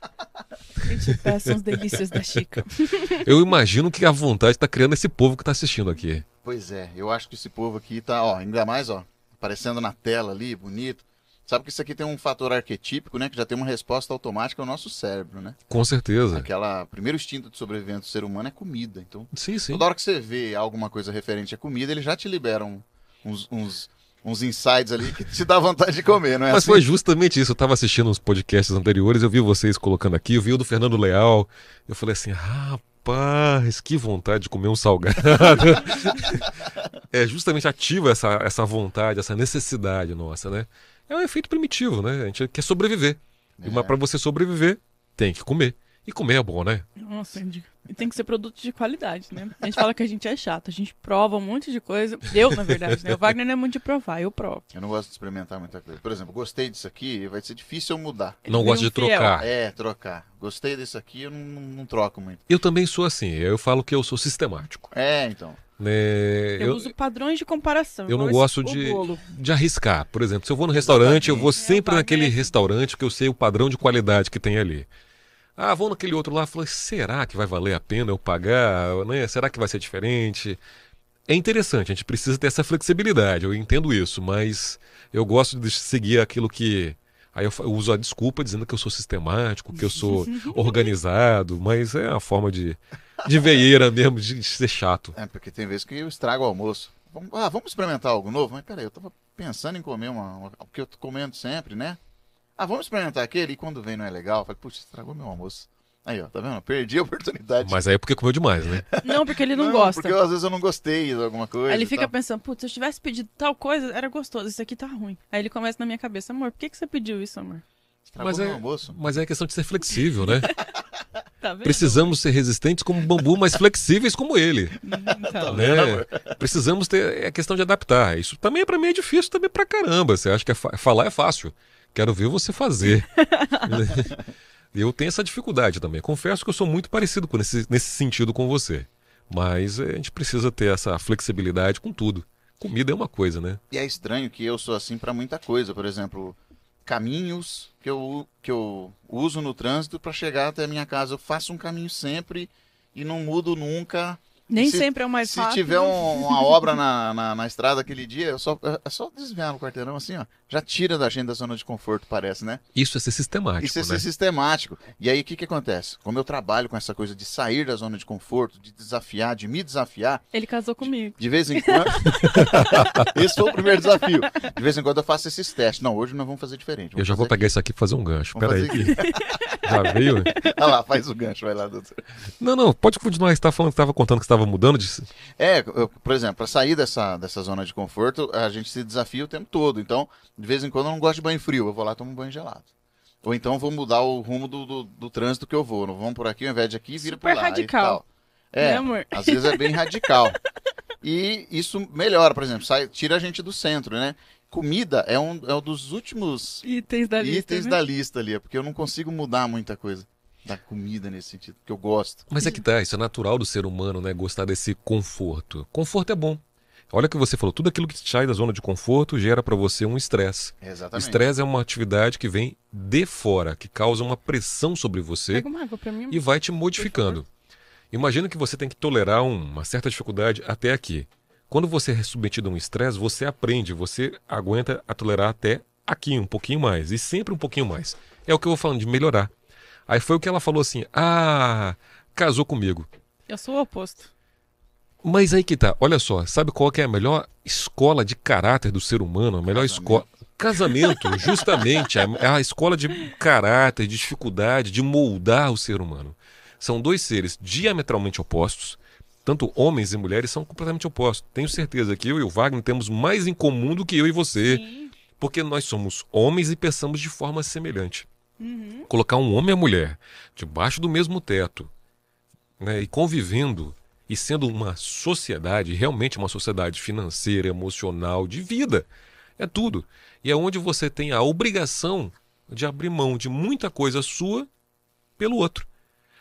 Gente, peçam as delícias da Chica. Eu imagino que a vontade tá criando esse povo que tá assistindo aqui. Pois é, eu acho que esse povo aqui tá, ó, ainda mais, ó, aparecendo na tela ali, bonito. Sabe que isso aqui tem um fator arquetípico, né? Que já tem uma resposta automática ao nosso cérebro, né? Com certeza. Aquela. Primeiro instinto de sobrevivência do ser humano é comida. Então, Sim, sim. toda hora que você vê alguma coisa referente à comida, ele já te libera um- uns, uns, uns insights ali que te dá vontade de comer, não é Mas assim? foi justamente isso. Eu tava assistindo os podcasts anteriores, eu vi vocês colocando aqui, eu vi o do Fernando Leal. Eu falei assim, rapaz, que vontade de comer um salgado. é justamente ativa essa, essa vontade, essa necessidade nossa, né? É um efeito primitivo, né? A gente quer sobreviver. E É. Mas pra você sobreviver, tem que comer. E comer é bom, né? Nossa, Andy. E tem que ser produto de qualidade, né? A gente fala que a gente é chato, a gente prova um monte de coisa. Eu, na verdade, né? O Wagner não é muito de provar, eu provo. Eu não gosto de experimentar muita coisa. Por exemplo, gostei disso aqui, vai ser difícil eu mudar. Ele Não gosto de fiel. trocar. É, trocar. Gostei desse aqui, eu não, não- troco muito. Eu também sou assim. Eu falo que eu sou sistemático. É, então. Né? Eu, Eu, uso padrões de comparação. eu não igual gosto de- bolo. de arriscar. Por exemplo, se eu vou no restaurante, eu vou sempre É, naquele é restaurante que eu sei o padrão de qualidade que tem ali. Ah, vou naquele outro lá, falei, será que vai valer a pena eu pagar? Né? Será que vai ser diferente? É interessante, a gente precisa ter essa flexibilidade, eu entendo isso, mas eu gosto de seguir aquilo que. Aí eu, uso a desculpa dizendo que eu sou sistemático, que eu sou organizado, mas é uma forma de, de veieira mesmo, de, de ser chato. É, porque tem vezes que eu estrago o almoço. Vamos, ah, vamos experimentar algo novo? Mas peraí, eu tava pensando em comer uma, uma- o que eu tô comendo sempre, né? Ah, vamos experimentar aquele? E quando vem não é legal, eu falei, puxa, estragou meu almoço. Aí, ó, tá vendo? Perdi a oportunidade. Mas aí é porque comeu demais, né? Não, porque ele não, gosta. Porque eu, às vezes eu não gostei de alguma coisa. Aí ele fica tal. pensando, putz, se eu tivesse pedido tal coisa, era gostoso, isso aqui tá ruim. Aí ele começa na minha cabeça, amor, por que, que você pediu isso, amor? Estragou Mas meu é- almoço. Mas é questão de ser flexível, né? Tá vendo? Precisamos ser resistentes como o bambu, mas flexíveis como ele. Então, né? Precisamos ter. É questão de adaptar. Isso também para mim é difícil também pra caramba. Você acha que é fa- falar é fácil? Quero ver você fazer. eu tenho essa dificuldade também. Confesso que eu sou muito parecido com nesse, nesse sentido com você. Mas eh, a gente precisa ter essa flexibilidade com tudo. Comida é uma coisa, né? E é estranho que eu sou assim pra muita coisa. Por exemplo, caminhos que eu, que eu uso no trânsito pra chegar até a minha casa. Eu faço um caminho sempre e não mudo nunca. Nem Se- sempre é o mais Se rápido. tiver um- uma obra na, na, na estrada aquele dia, eu só, é só desviar no quarteirão assim, ó. Já tira da gente da zona de conforto, parece, né? Isso é ser sistemático, Isso é né? ser sistemático. E aí o que, que acontece? Como eu trabalho com essa coisa de sair da zona de conforto, de desafiar, de me desafiar, Ele casou comigo. de vez em quando. Esse foi o primeiro desafio. De vez em quando eu faço esses testes. Não, hoje nós vamos fazer diferente. Eu Vamos já vou pegar isso aqui e fazer um gancho. Vamos Peraí. que- Já veio? aqui. Olha lá, faz o gancho, vai lá, doutor. Não, não, pode continuar. Você estava falando que estava contando que estava mudando de. É, eu- por exemplo, para sair dessa, dessa zona de conforto, a gente se desafia o tempo todo. Então, de vez em quando eu não gosto de banho frio, eu vou lá e tomo um banho gelado. Ou então vou mudar o rumo do, do, do trânsito que eu vou. Não vamos por aqui, ao invés de aqui, vira Super por lá. e radical. tal. É, Né, amor? às vezes é bem radical. E isso melhora, por exemplo, sai, tira a gente do centro, né? Comida é um, é um dos últimos Itens da lista. itens né? da lista ali, é porque eu não consigo mudar muita coisa da comida nesse sentido, porque eu gosto. Mas é que tá, isso é natural do ser humano, né? Gostar desse conforto. Conforto é bom. Olha o que você falou, tudo aquilo que te sai da zona de conforto gera para você um estresse. Exatamente. Estresse é uma atividade que vem de fora, que causa uma pressão sobre você Pega uma água pra mim. e vai te modificando. Imagina que você tem que tolerar um- uma certa dificuldade até aqui. Quando você é submetido a um estresse, você aprende, você aguenta a tolerar até aqui, um pouquinho mais, e sempre um pouquinho mais. É o que eu vou falando de melhorar. Aí foi o que ela falou assim: ah, casou comigo. Eu sou o oposto. Mas aí que tá, olha só, sabe qual que é a melhor escola de caráter do ser humano? A melhor Casamento. escola. Casamento, justamente, é é a escola de caráter, de dificuldade, de moldar o ser humano. São dois seres diametralmente opostos, tanto homens e mulheres são completamente opostos. Tenho certeza que eu e o Wagner temos mais em comum do que eu e você, Sim. porque nós somos homens e pensamos de forma semelhante. Uhum. Colocar um homem e a mulher debaixo do mesmo teto né, e convivendo e sendo uma sociedade, realmente uma sociedade financeira, emocional, de vida. É tudo. E é onde você tem a obrigação de abrir mão de muita coisa sua pelo outro.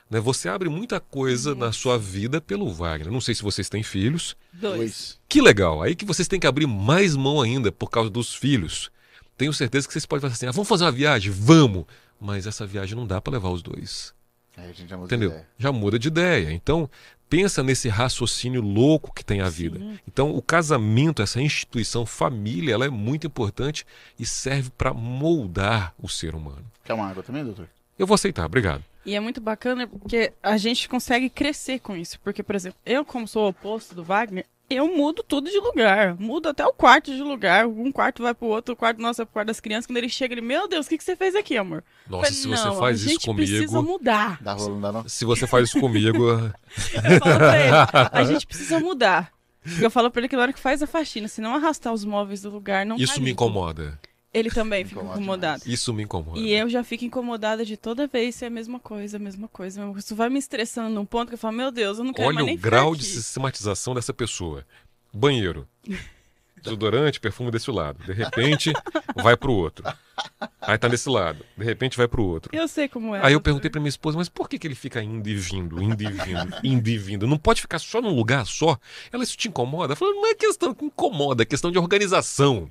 Né? Você abre muita coisa na sua vida pelo Wagner. Não sei se vocês têm filhos. Dois. Dois. Que legal. Aí que vocês têm que abrir mais mão ainda por causa dos filhos. Tenho certeza que vocês podem fazer assim: ah, vamos fazer uma viagem? Vamos! Mas essa viagem não dá para levar os dois. Aí a gente já muda Entendeu? de ideia. Já muda de ideia. Então, pensa nesse raciocínio louco que tem a vida. Então, o casamento, essa instituição família, ela é muito importante e serve para moldar o ser humano. Quer uma água também, doutor? Eu vou aceitar, obrigado. E é muito bacana porque a gente consegue crescer com isso. Porque, por exemplo, eu, como sou o oposto do Wagner, eu mudo tudo de lugar. Mudo até o quarto de lugar. Um quarto vai pro outro, o quarto nosso é pro quarto das crianças. Quando ele chega, ele, meu Deus, o que, que você fez aqui, amor? Nossa, Falei, se você "Não, faz a isso gente precisa comigo. mudar. Dá rolo, não dá não? Se você faz isso comigo, Eu falo pra ele, a gente precisa mudar. Eu falo pra ele que na hora que faz a faxina, se não arrastar os móveis do lugar, não isso tá me limpo. incomoda. Ele também fica Incomoda incomodado. Isso me incomoda. E eu já fico incomodada de toda vez ser a mesma coisa, a mesma coisa. a mesma coisa. Isso vai me estressando num ponto que eu falo, meu Deus, eu não quero Olha mais nem o ficar grau aqui. de sistematização dessa pessoa. Banheiro. Desodorante, perfume desse lado. De repente, vai pro outro. Aí tá desse lado. De repente, vai pro outro. Eu sei como é. Aí eu perguntei pra minha esposa, mas por que, que ele fica indo e vindo, indo e vindo, indo e vindo? Não pode ficar só num lugar só? Ela, isso te incomoda? Eu falei, não é questão que incomoda, é questão de organização.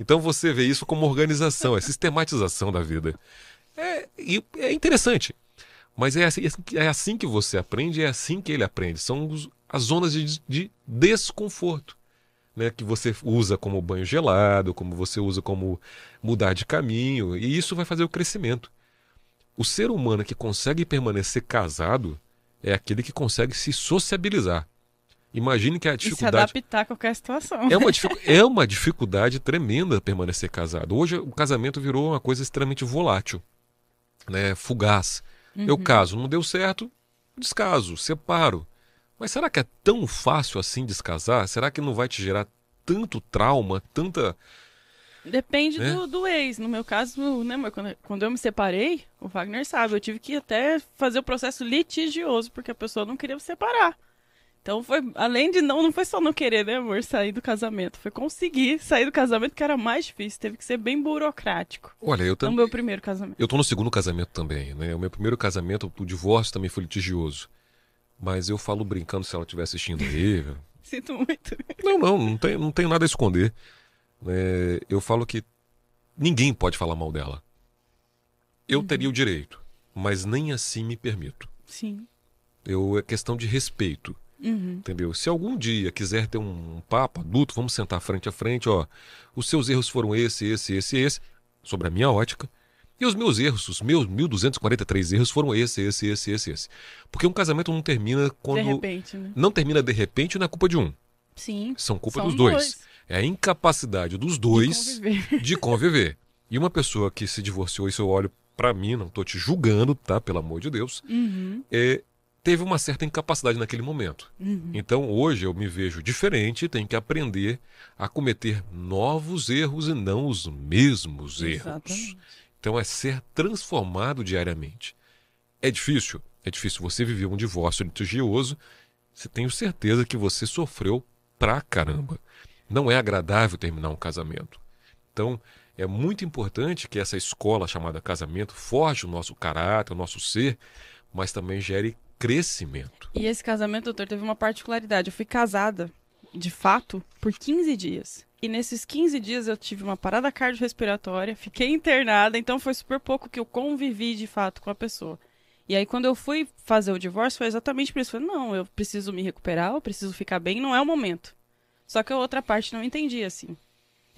Então você vê isso como organização, é sistematização da vida. É, é interessante. Mas é assim, é assim que você aprende, é assim que ele aprende. São as zonas de, de desconforto. Né, que você usa como banho gelado, como você usa como mudar de caminho, e isso vai fazer o crescimento. O ser humano que consegue permanecer casado é aquele que consegue se sociabilizar. Imagine que a E se dificuldade. adaptar a qualquer situação. É uma, dificu- é uma dificuldade tremenda permanecer casado. Hoje o casamento virou uma coisa extremamente volátil, né? fugaz. Eu Uhum. caso, não deu certo, descaso, separo. Mas será que é tão fácil assim descasar? Será que não vai te gerar tanto trauma, tanta. Depende né? do, do ex. No meu caso, né, quando, quando eu me separei, o Wagner sabe, eu tive que até fazer o processo litigioso, porque a pessoa não queria me separar. Então foi, além de não, não foi só não querer, né, amor, sair do casamento. Foi conseguir sair do casamento que era mais difícil. Teve que ser bem burocrático. Olha, eu No também. meu primeiro casamento. Eu tô no segundo casamento também, né? O meu primeiro casamento, o divórcio também foi litigioso. Mas eu falo brincando se ela estiver assistindo aí. Sinto muito. Não, não, não, tem, não tenho nada a esconder. É, eu falo que ninguém pode falar mal dela. Eu teria o direito, mas nem assim me permito. Sim. Eu, é questão de respeito, Uhum. entendeu? Se algum dia quiser ter um papo adulto, vamos sentar frente a frente, ó. Os seus erros foram esse, esse, esse, esse, sobre a minha ótica. E os meus erros, os meus 1243 erros foram esse, esse, esse, esse, esse. Porque um casamento não termina quando. De repente, né? Não termina de repente não é culpa de um. Sim. São culpa dos dois. É a incapacidade dos dois Conviver. de conviver. E uma pessoa que se divorciou, isso eu olho pra mim, não tô te julgando, tá? Pelo amor de Deus. Uhum. É, teve uma certa incapacidade naquele momento. Uhum. Então hoje eu me vejo diferente, tenho que aprender a cometer novos erros e não os mesmos erros. Exatamente. Então é ser transformado diariamente. É difícil? É difícil. Você viver um divórcio litigioso, você tenho certeza que você sofreu pra caramba. Não é agradável terminar um casamento. Então é muito importante que essa escola chamada casamento forge o nosso caráter, o nosso ser, mas também gere crescimento. E esse casamento, doutor, teve uma particularidade. Eu fui casada, de fato, por 15 dias. E nesses 15 dias eu tive uma parada cardiorrespiratória, fiquei internada, então foi super pouco que eu convivi de fato com a pessoa. E aí, quando eu fui fazer o divórcio, foi exatamente por isso. Falei, não, eu preciso me recuperar, eu preciso ficar bem, não é o momento. Só que a outra parte não entendia, assim.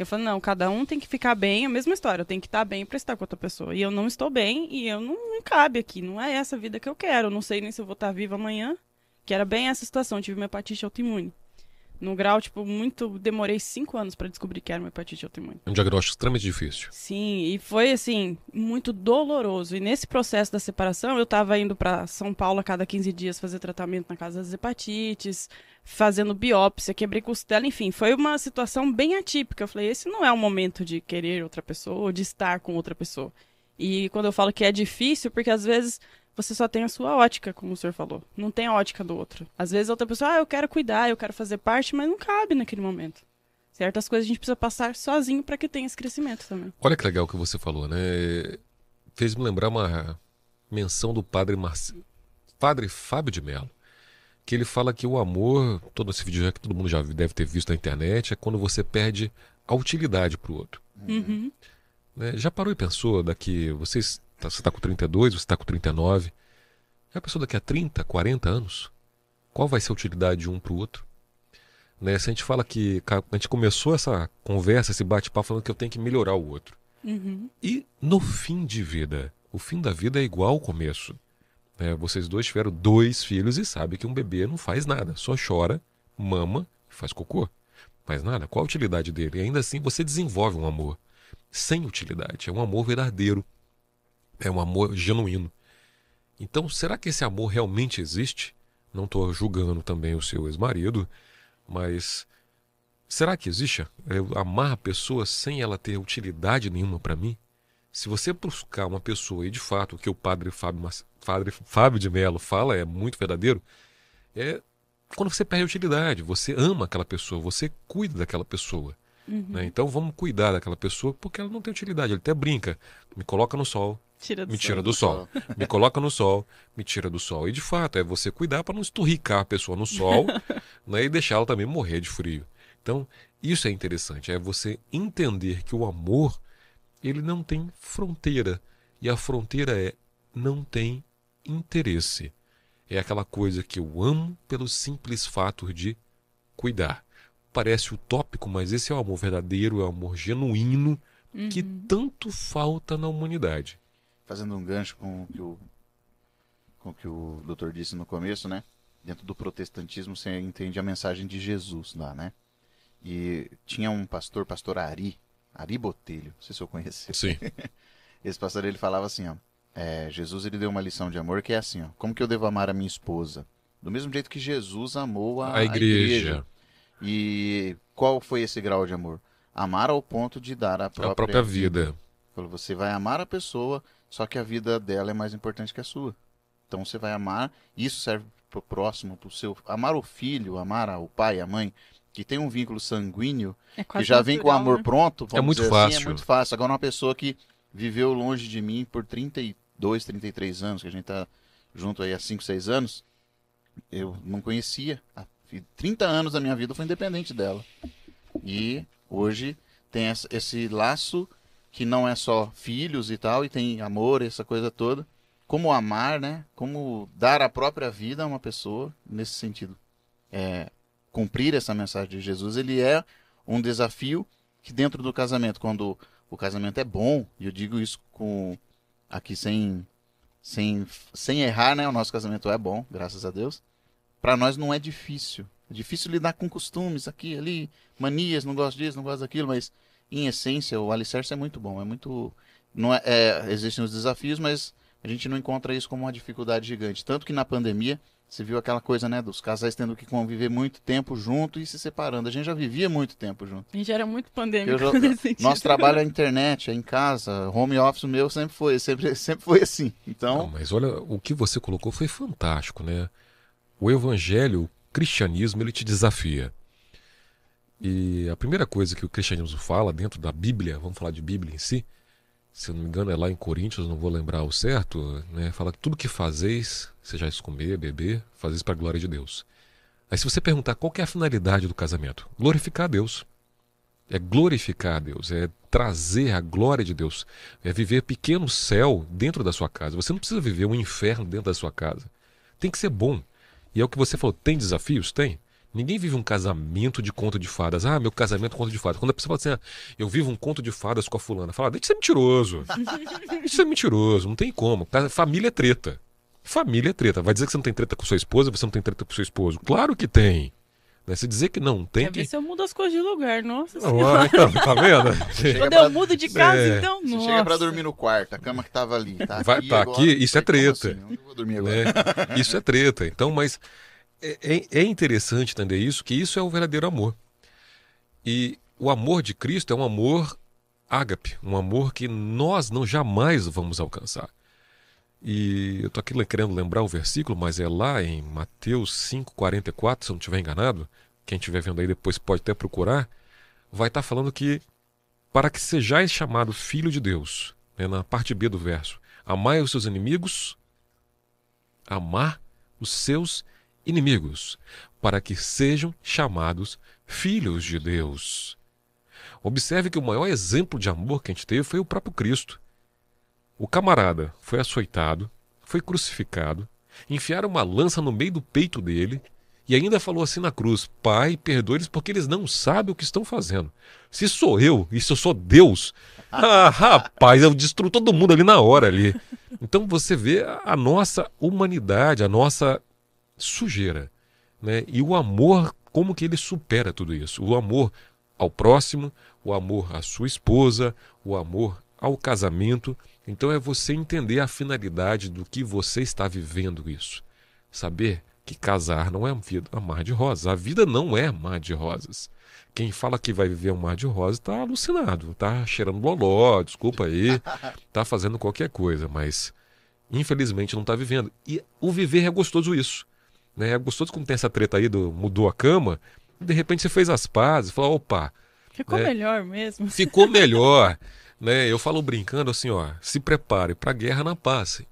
Eu falei, não, cada um tem que ficar bem, a mesma história, eu tenho que estar bem pra estar com outra pessoa. E eu não estou bem, e eu não, não cabe aqui, não é essa vida que eu quero. Eu não sei nem se eu vou estar viva amanhã, que era bem essa situação, eu tive uma hepatite autoimune. Num grau, tipo, muito. Demorei cinco anos pra descobrir que era uma hepatite autoimune. É um diagnóstico extremamente difícil. Sim, e foi assim, muito doloroso. E nesse processo da separação, eu tava indo pra São Paulo a cada 15 dias fazer tratamento na casa das hepatites, fazendo biópsia, quebrei costela, enfim, foi uma situação bem atípica. Eu falei, esse não é o momento de querer outra pessoa ou de estar com outra pessoa. E quando eu falo que é difícil, porque às vezes você só tem a sua ótica, como o senhor falou. Não tem a ótica do outro. Às vezes a outra pessoa, ah, eu quero cuidar, eu quero fazer parte, mas não cabe naquele momento. Certas coisas a gente precisa passar sozinho para que tenha esse crescimento também. Olha que legal que você falou, né? Fez me lembrar uma menção do padre Marci... Padre Fábio de Mello, que ele fala que o amor, todo esse vídeo que todo mundo já deve ter visto na internet, é quando você perde a utilidade pro outro. Uhum. né? Já parou e pensou daqui, tá- você está com 32, você está com 39, já pensou daqui a 30, 40 anos? Qual vai ser a utilidade de um pro outro? Né? Se a gente fala que a gente começou essa conversa, esse bate-papo falando que eu tenho que melhorar o outro. Uhum. E no fim de vida? O fim da vida é igual ao começo. Né? vocês dois tiveram dois filhos e sabem que um bebê não faz nada, só chora, mama e faz cocô. Faz nada. Qual a utilidade dele? E ainda assim você desenvolve um amor sem utilidade. É um amor verdadeiro. É um amor genuíno. Então, será que esse amor realmente existe? Não estou julgando também o seu ex-marido, mas será que existe eu amar a pessoa sem ela ter utilidade nenhuma para mim? Se você buscar uma pessoa e de fato o que o padre Fábio, padre Fábio de Mello fala é muito verdadeiro, é quando você perde a utilidade, você ama aquela pessoa, você cuida daquela pessoa. né? Então vamos cuidar daquela pessoa porque ela não tem utilidade. Ele até brinca, me coloca no sol, Tira me tira sol. do sol. Me coloca no sol, me tira do sol. E de fato, é você cuidar para não esturricar a pessoa no sol né, e deixá-la também morrer de frio. Então, isso é interessante, é você entender que o amor, ele não tem fronteira. E a fronteira é não tem interesse. É aquela coisa que eu amo pelo simples fato de cuidar. Parece utópico, mas esse é o amor verdadeiro, é o amor genuíno que tanto falta na humanidade. Fazendo um gancho com o que o, com o, que o doutor disse no começo, né? dentro do protestantismo você entende a mensagem de Jesus lá, né? E tinha um pastor, pastor Ari, Ari Botelho, não sei se eu conheci. Sim. Esse pastor ele falava assim, ó, é, Jesus ele deu uma lição de amor que é assim, ó, como que eu devo amar a minha esposa? Do mesmo jeito que Jesus amou a, A igreja. E qual foi esse grau de amor? Amar ao ponto de dar a própria, A própria vida. Falou, você vai amar a pessoa, só que a vida dela é mais importante que a sua. Então você vai amar, isso serve pro próximo, pro seu. Amar o filho, amar a- o pai, a mãe, que tem um vínculo sanguíneo, É que já vem com o natural, amor né? pronto, vamos muito dizer assim, fácil. é muito fácil. Agora uma pessoa que viveu longe de mim por 32, 33 anos, que a gente tá junto aí há 5, 6 anos, eu não conhecia. Há 30 anos da minha vida foi independente dela. E hoje tem esse laço que não é só filhos e tal, e tem amor, essa coisa toda. Como amar, né? Como dar a própria vida a uma pessoa, nesse sentido. É, cumprir essa mensagem de Jesus, ele é um desafio que dentro do casamento, quando o casamento é bom, e eu digo isso com aqui sem sem sem errar, né? O nosso casamento é bom, graças a Deus. Para nós não é difícil. É difícil lidar com costumes aqui, ali, manias, não gosto disso, não gosto daquilo, mas em essência o alicerce é muito bom, é muito não é, é, existem os desafios, mas a gente não encontra isso como uma dificuldade gigante. Tanto que na pandemia você viu aquela coisa, né, dos casais tendo que conviver muito tempo junto e se separando. A gente já vivia muito tempo junto. A gente era muito pandêmico já- nesse sentido. Nosso trabalho é internet, é em casa, home office meu sempre foi, sempre, sempre foi assim. Não, Então, mas olha, o que você colocou foi fantástico, né? O evangelho, o cristianismo, ele te desafia. E a primeira coisa que o cristianismo fala dentro da Bíblia, vamos falar de Bíblia em si, se não me engano é lá em Coríntios, não vou lembrar o certo, né? Fala que tudo que fazeis, seja isso comer, beber, fazeis para a glória de Deus. Aí se você perguntar qual é a finalidade do casamento, glorificar a Deus. É glorificar a Deus, é trazer a glória de Deus, é viver pequeno céu dentro da sua casa. Você não precisa viver um inferno dentro da sua casa. Tem que ser bom. E é o que você falou, tem desafios? Tem. Ninguém vive um casamento de conto de fadas. Ah, meu casamento é conto de fadas. Quando a pessoa fala assim, ah, eu vivo um conto de fadas com a fulana, fala, deixa de ser mentiroso. Deixa de ser mentiroso, não tem como. Casa- Família é treta. Família é treta. Vai dizer que você não tem treta com sua esposa, você não tem treta com seu esposo. Claro que tem. Né? Se dizer que não tem, Quer que... ver se eu mudo as coisas de lugar, nossa Não, senhora. ah, então, tá vendo? Quando pra- eu mudo de casa, É. então, você nossa. chega pra dormir no quarto, a cama que tava ali, tá Vai- aqui tá agora, aqui, isso é treta. assim? Onde eu vou dormir agora? né? Isso é treta. Então, mas é, é- é interessante entender isso, que isso é o verdadeiro amor. E o amor de Cristo é um amor ágape, um amor que nós não jamais vamos alcançar. E eu estou aqui querendo lembrar o versículo, mas é lá em Mateus 5,44, se eu não estiver enganado. Quem estiver vendo aí depois pode até procurar. Vai estar falando que para que sejais chamado filho de Deus, né, na parte B do verso, amai os seus inimigos, amar os seus inimigos, para que sejam chamados filhos de Deus. Observe que o maior exemplo de amor que a gente teve foi o próprio Cristo. O camarada foi açoitado, foi crucificado, enfiaram uma lança no meio do peito dele e ainda falou assim na cruz: Pai, perdoe-lhes porque eles não sabem o que estão fazendo. Se sou eu e se eu sou Deus, ah, rapaz, eu destruo todo mundo ali na hora ali. Então você vê a nossa humanidade, a nossa sujeira, né? E o amor, como que ele supera tudo isso? O amor ao próximo, o amor à sua esposa, o amor ao casamento. Então é você entender a finalidade do que você está vivendo isso. Saber que casar não é um mar de rosas. A vida não é mar de rosas. Quem fala que vai viver um mar de rosas está alucinado, está cheirando loló, desculpa aí, está fazendo qualquer coisa, mas infelizmente não está vivendo. E o viver é gostoso isso. Né? É gostoso quando tem essa treta aí do mudou a cama, de repente você fez as pazes, falou, opa, Ficou É. melhor mesmo. ficou melhor. né? Eu falo brincando assim, ó, se prepare para a guerra na paz.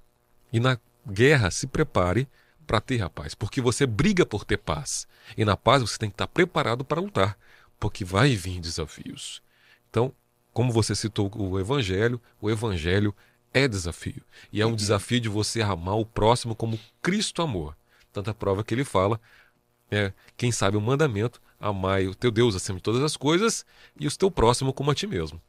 E na guerra se prepare para ter paz, porque você briga por ter paz. E na paz você tem que estar preparado para lutar, porque vai vir desafios. Então, como você citou o evangelho, o evangelho é desafio. E é um desafio de você amar o próximo como Cristo amou. Tanta prova que ele fala, é, quem sabe o mandamento, amai o teu Deus acima de todas as coisas e o teu próximo como a ti mesmo.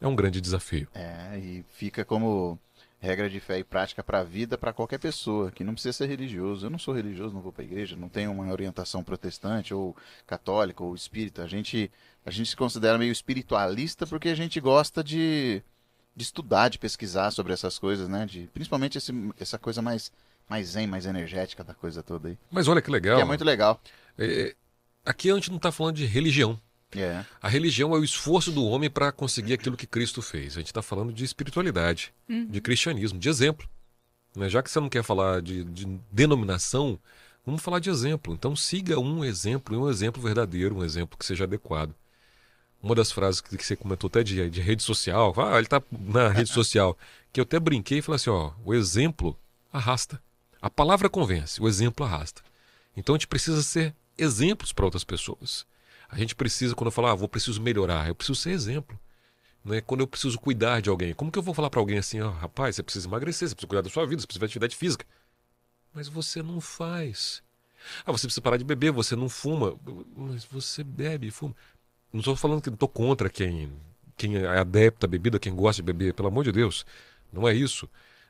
É um grande desafio. É, e fica como regra de fé e prática para a vida para qualquer pessoa, que não precisa ser religioso. Eu não sou religioso, não vou para a igreja, não tenho uma orientação protestante ou católica ou espírita. A gente, a gente se considera meio espiritualista porque a gente gosta de, de estudar, de pesquisar sobre essas coisas, né? De, principalmente esse, essa coisa mais, mais zen, mais energética da coisa toda aí. Mas olha que legal. Que é muito legal. É, aqui a gente não está falando de religião. É. A religião é o esforço do homem para conseguir aquilo que Cristo fez. A gente está falando de espiritualidade, Uhum. de cristianismo, de exemplo. Né? Já que você não quer falar de, de denominação, vamos falar de exemplo. Então siga um exemplo, e um exemplo verdadeiro, um exemplo que seja adequado. Uma das frases que você comentou até de, de rede social, ah, ele está na rede social, que eu até brinquei e falei assim, ó, o exemplo arrasta. A palavra convence, o exemplo arrasta. Então a gente precisa ser exemplos para outras pessoas. A gente precisa, quando eu falar, ah, vou preciso melhorar, eu preciso ser exemplo. Né? Quando eu preciso cuidar de alguém, como que eu vou falar para alguém assim, ah, rapaz, você precisa emagrecer, você precisa cuidar da sua vida, você precisa de atividade física. Mas você não faz. Ah, você precisa parar de beber, você não fuma. Mas você bebe e fuma. Não estou falando que estou contra quem, quem é adepto à bebida, quem gosta de beber, pelo amor de Deus. Não é isso.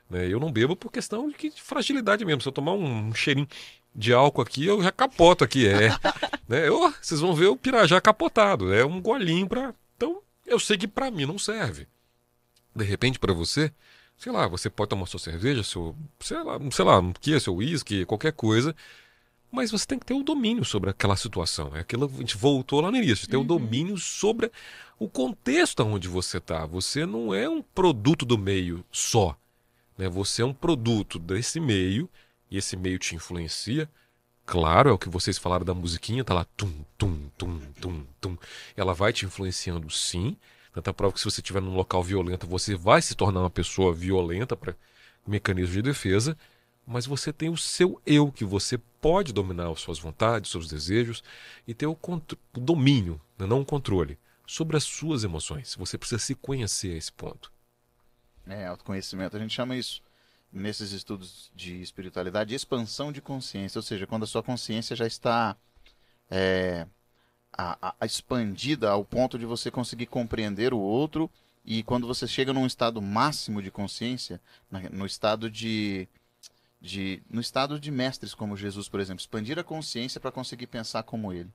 Né? Eu não bebo por questão de, que- de fragilidade mesmo. Se eu tomar um cheirinho de álcool aqui, eu já capoto aqui. É, né? Eu- vocês vão ver o pirajá capotado. É um golinho para. Então, eu sei que para mim não serve. De repente, para você, sei lá, você pode tomar sua cerveja, seu, sei lá, sei lá, o que é seu uísque, qualquer coisa, mas você tem que ter o domínio sobre aquela situação. É aquilo, a gente voltou lá no início, ter o domínio sobre o contexto onde você está. Você não é um produto do meio só. Né? Você é um produto desse meio e esse meio te influencia. Claro, é o que vocês falaram da musiquinha, tá lá tum, tum, tum, tum, tum. Ela vai te influenciando sim. Tanta prova que se você estiver num local violento, você vai se tornar uma pessoa violenta para mecanismo de defesa, mas você tem o seu eu, que você pode dominar as suas vontades, seus desejos e ter o, o domínio, né, não o controle, sobre as suas emoções. Você precisa se conhecer a esse ponto. É, autoconhecimento. A gente chama isso, nesses estudos de espiritualidade, de expansão de consciência. Ou seja, quando a sua consciência já está é, a- a- expandida ao ponto de você conseguir compreender o outro. E quando você chega num estado máximo de consciência, no estado de, de. No estado de mestres como Jesus, por exemplo, expandir a consciência para conseguir pensar como ele.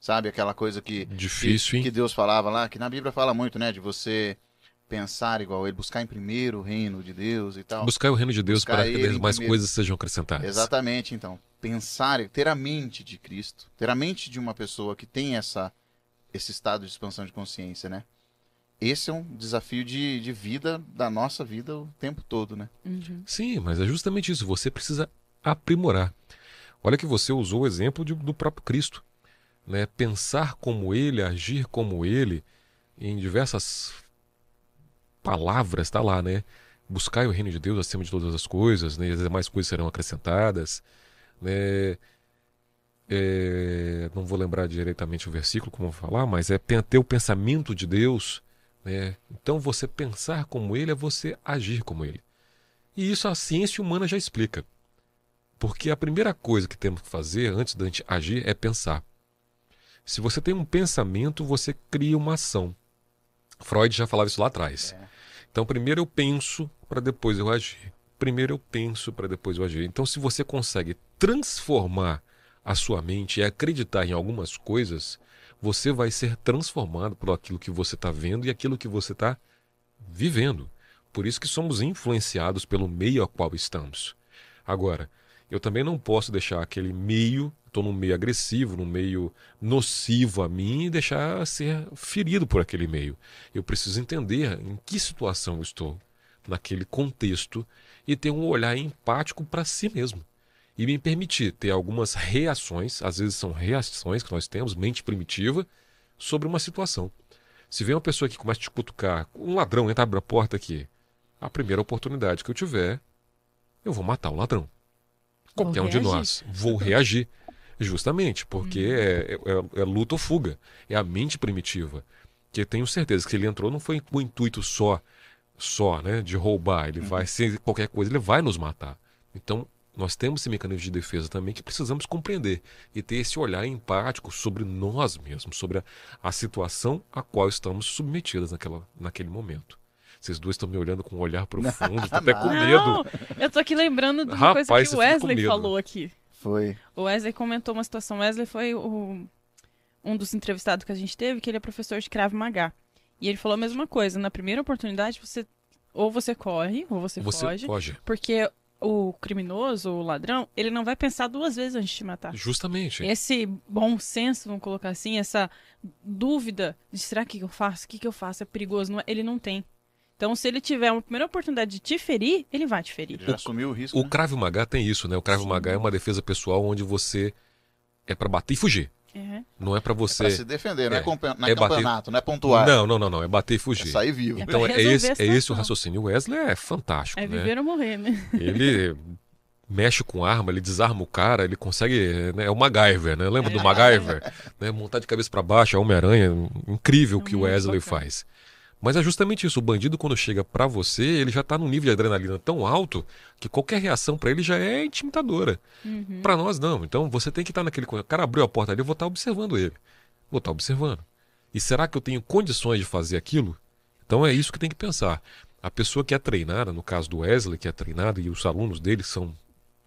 Sabe aquela coisa que Difícil, que, que Deus falava lá, que na Bíblia fala muito, né? De você pensar igual ele, buscar em primeiro o reino de Deus e tal. Buscar o reino de Deus Buscar para que mais primeiro. coisas sejam acrescentadas. Exatamente, então. Pensar, ter a mente de Cristo, ter a mente de uma pessoa que tem essa, esse estado de expansão de consciência, né? Esse é um desafio de, de vida, da nossa vida o tempo todo, né? Uhum. Sim, mas é justamente isso. Você precisa aprimorar. Olha que você usou o exemplo de- do próprio Cristo. Né? Pensar como ele, agir como ele, em diversas palavras, está lá, né? Buscar o reino de Deus acima de todas as coisas, né? as demais coisas serão acrescentadas. Né? É, não vou lembrar diretamente o versículo, como vou falar, mas é ter o pensamento de Deus. Né? Então, você pensar como ele é você agir como ele. E isso a ciência humana já explica. Porque a primeira coisa que temos que fazer antes da gente agir é pensar. Se você tem um pensamento, você cria uma ação. Freud já falava isso lá atrás. É. Então, primeiro eu penso para depois eu agir. Primeiro eu penso para depois eu agir. Então, se você consegue transformar a sua mente e acreditar em algumas coisas, você vai ser transformado por aquilo que você está vendo e aquilo que você está vivendo. Por isso que somos influenciados pelo meio ao qual estamos. Agora, eu também não posso deixar aquele meio, estou num meio agressivo, num meio nocivo a mim e deixar ser ferido por aquele meio. Eu preciso entender em que situação eu estou, naquele contexto, e ter um olhar empático para si mesmo. E me permitir ter algumas reações, às vezes são reações que nós temos, mente primitiva, sobre uma situação. Se vem uma pessoa que começa a te cutucar, um ladrão entra abre a porta aqui, a primeira oportunidade que eu tiver, eu vou matar o ladrão. Qualquer um de nós. Vou reagir. Justamente, porque é, é- é luta ou fuga. É a mente primitiva. Que eu tenho certeza que se ele entrou não foi com o intuito só, só, né, de roubar. Ele vai ser qualquer coisa, ele vai nos matar. Então, nós temos esse mecanismo de defesa também que precisamos compreender e ter esse olhar empático sobre nós mesmos, sobre a, a situação a qual estamos submetidas naquela, naquele momento. Vocês dois estão me olhando com um olhar profundo, tô até com medo. Não, eu tô aqui lembrando de uma coisa Rapaz, que o Wesley falou aqui. Foi. O Wesley comentou uma situação. O Wesley foi o- um dos entrevistados que a gente teve, que ele é professor de Krav Maga. E ele falou a mesma coisa. Na primeira oportunidade, você ou você corre, ou você, Você foge. foge. Porque o criminoso, o ladrão, ele não vai pensar duas vezes antes de te matar. Justamente. Esse bom senso, vamos colocar assim, essa dúvida de será que eu faço? O que, que eu faço? É perigoso? Não é? Ele não tem. Então, se ele tiver uma primeira oportunidade de te ferir, ele vai te ferir. Ele já assumiu o risco. O né? Maga tem isso, né? O Krav Maga é uma defesa pessoal onde você é pra bater e fugir. É. Não é pra Pra você. se defender, não é, É. campe- não é É bater- campeonato, não é pontuar. Não, não, não, não. É bater e É fugir. sair vivo. É Então pra é esse, é esse o raciocínio. O Wesley é fantástico, É né? viver ou morrer, né? Ele mexe com arma, ele desarma o cara, ele consegue. né, é o MacGyver, né? Lembra do É. MacGyver? né, montar de cabeça pra baixo, é Homem-Aranha. Incrível o que o Wesley bacana. faz. Mas é justamente isso. O bandido, quando chega pra você, ele já tá num nível de adrenalina tão alto que qualquer reação pra ele já é intimidadora. Uhum. Pra nós, não. Então você tem que estar naquele. O cara abriu a porta ali, eu vou estar observando ele. Vou estar observando. E será que eu tenho condições de fazer aquilo? Então é isso que tem que pensar. A pessoa que é treinada, no caso do Wesley, que é treinado, e os alunos dele são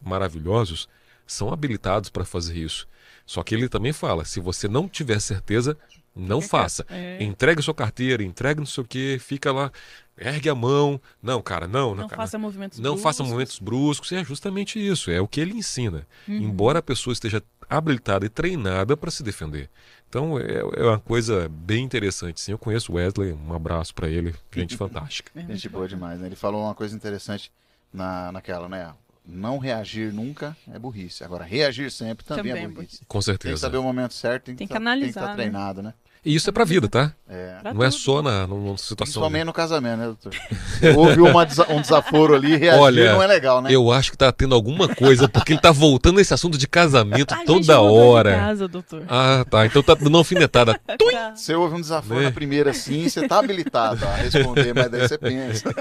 maravilhosos, são habilitados para fazer isso. Só que ele também fala: se você não tiver certeza, não faça. É. Entregue sua carteira, entregue não sei o que, fica lá, ergue a mão. Não, cara, não, não, Não cara. faça movimentos Não faça bruscos. movimentos bruscos, é justamente isso, é o que ele ensina. Uhum. Embora a pessoa esteja habilitada e treinada para se defender. Então é, é uma coisa bem interessante. Sim, eu conheço o Wesley, um abraço para ele, gente fantástica. É Gente boa demais, né? Ele falou uma coisa interessante na, naquela, né? Não reagir nunca é burrice. Agora, reagir sempre também, Também é é burrice. Com Tem que certeza. saber o momento certo, tem, Tem que tá- analisar, Tem que estar né? treinado, né? E isso é pra vida, tá? É. Pra Não é só na, numa situação. Principalmente no casamento, né, doutor? Houve uma um desaforo ali, reagir Olha, não é legal, né? Eu acho que tá tendo alguma coisa, porque ele tá voltando nesse assunto de casamento A gente toda de hora. casa, doutor. Ah, tá. Então tá dando uma alfinetada. Tá. Se houve um desaforo Né? na primeira assim, você tá habilitado a responder, mas daí você pensa.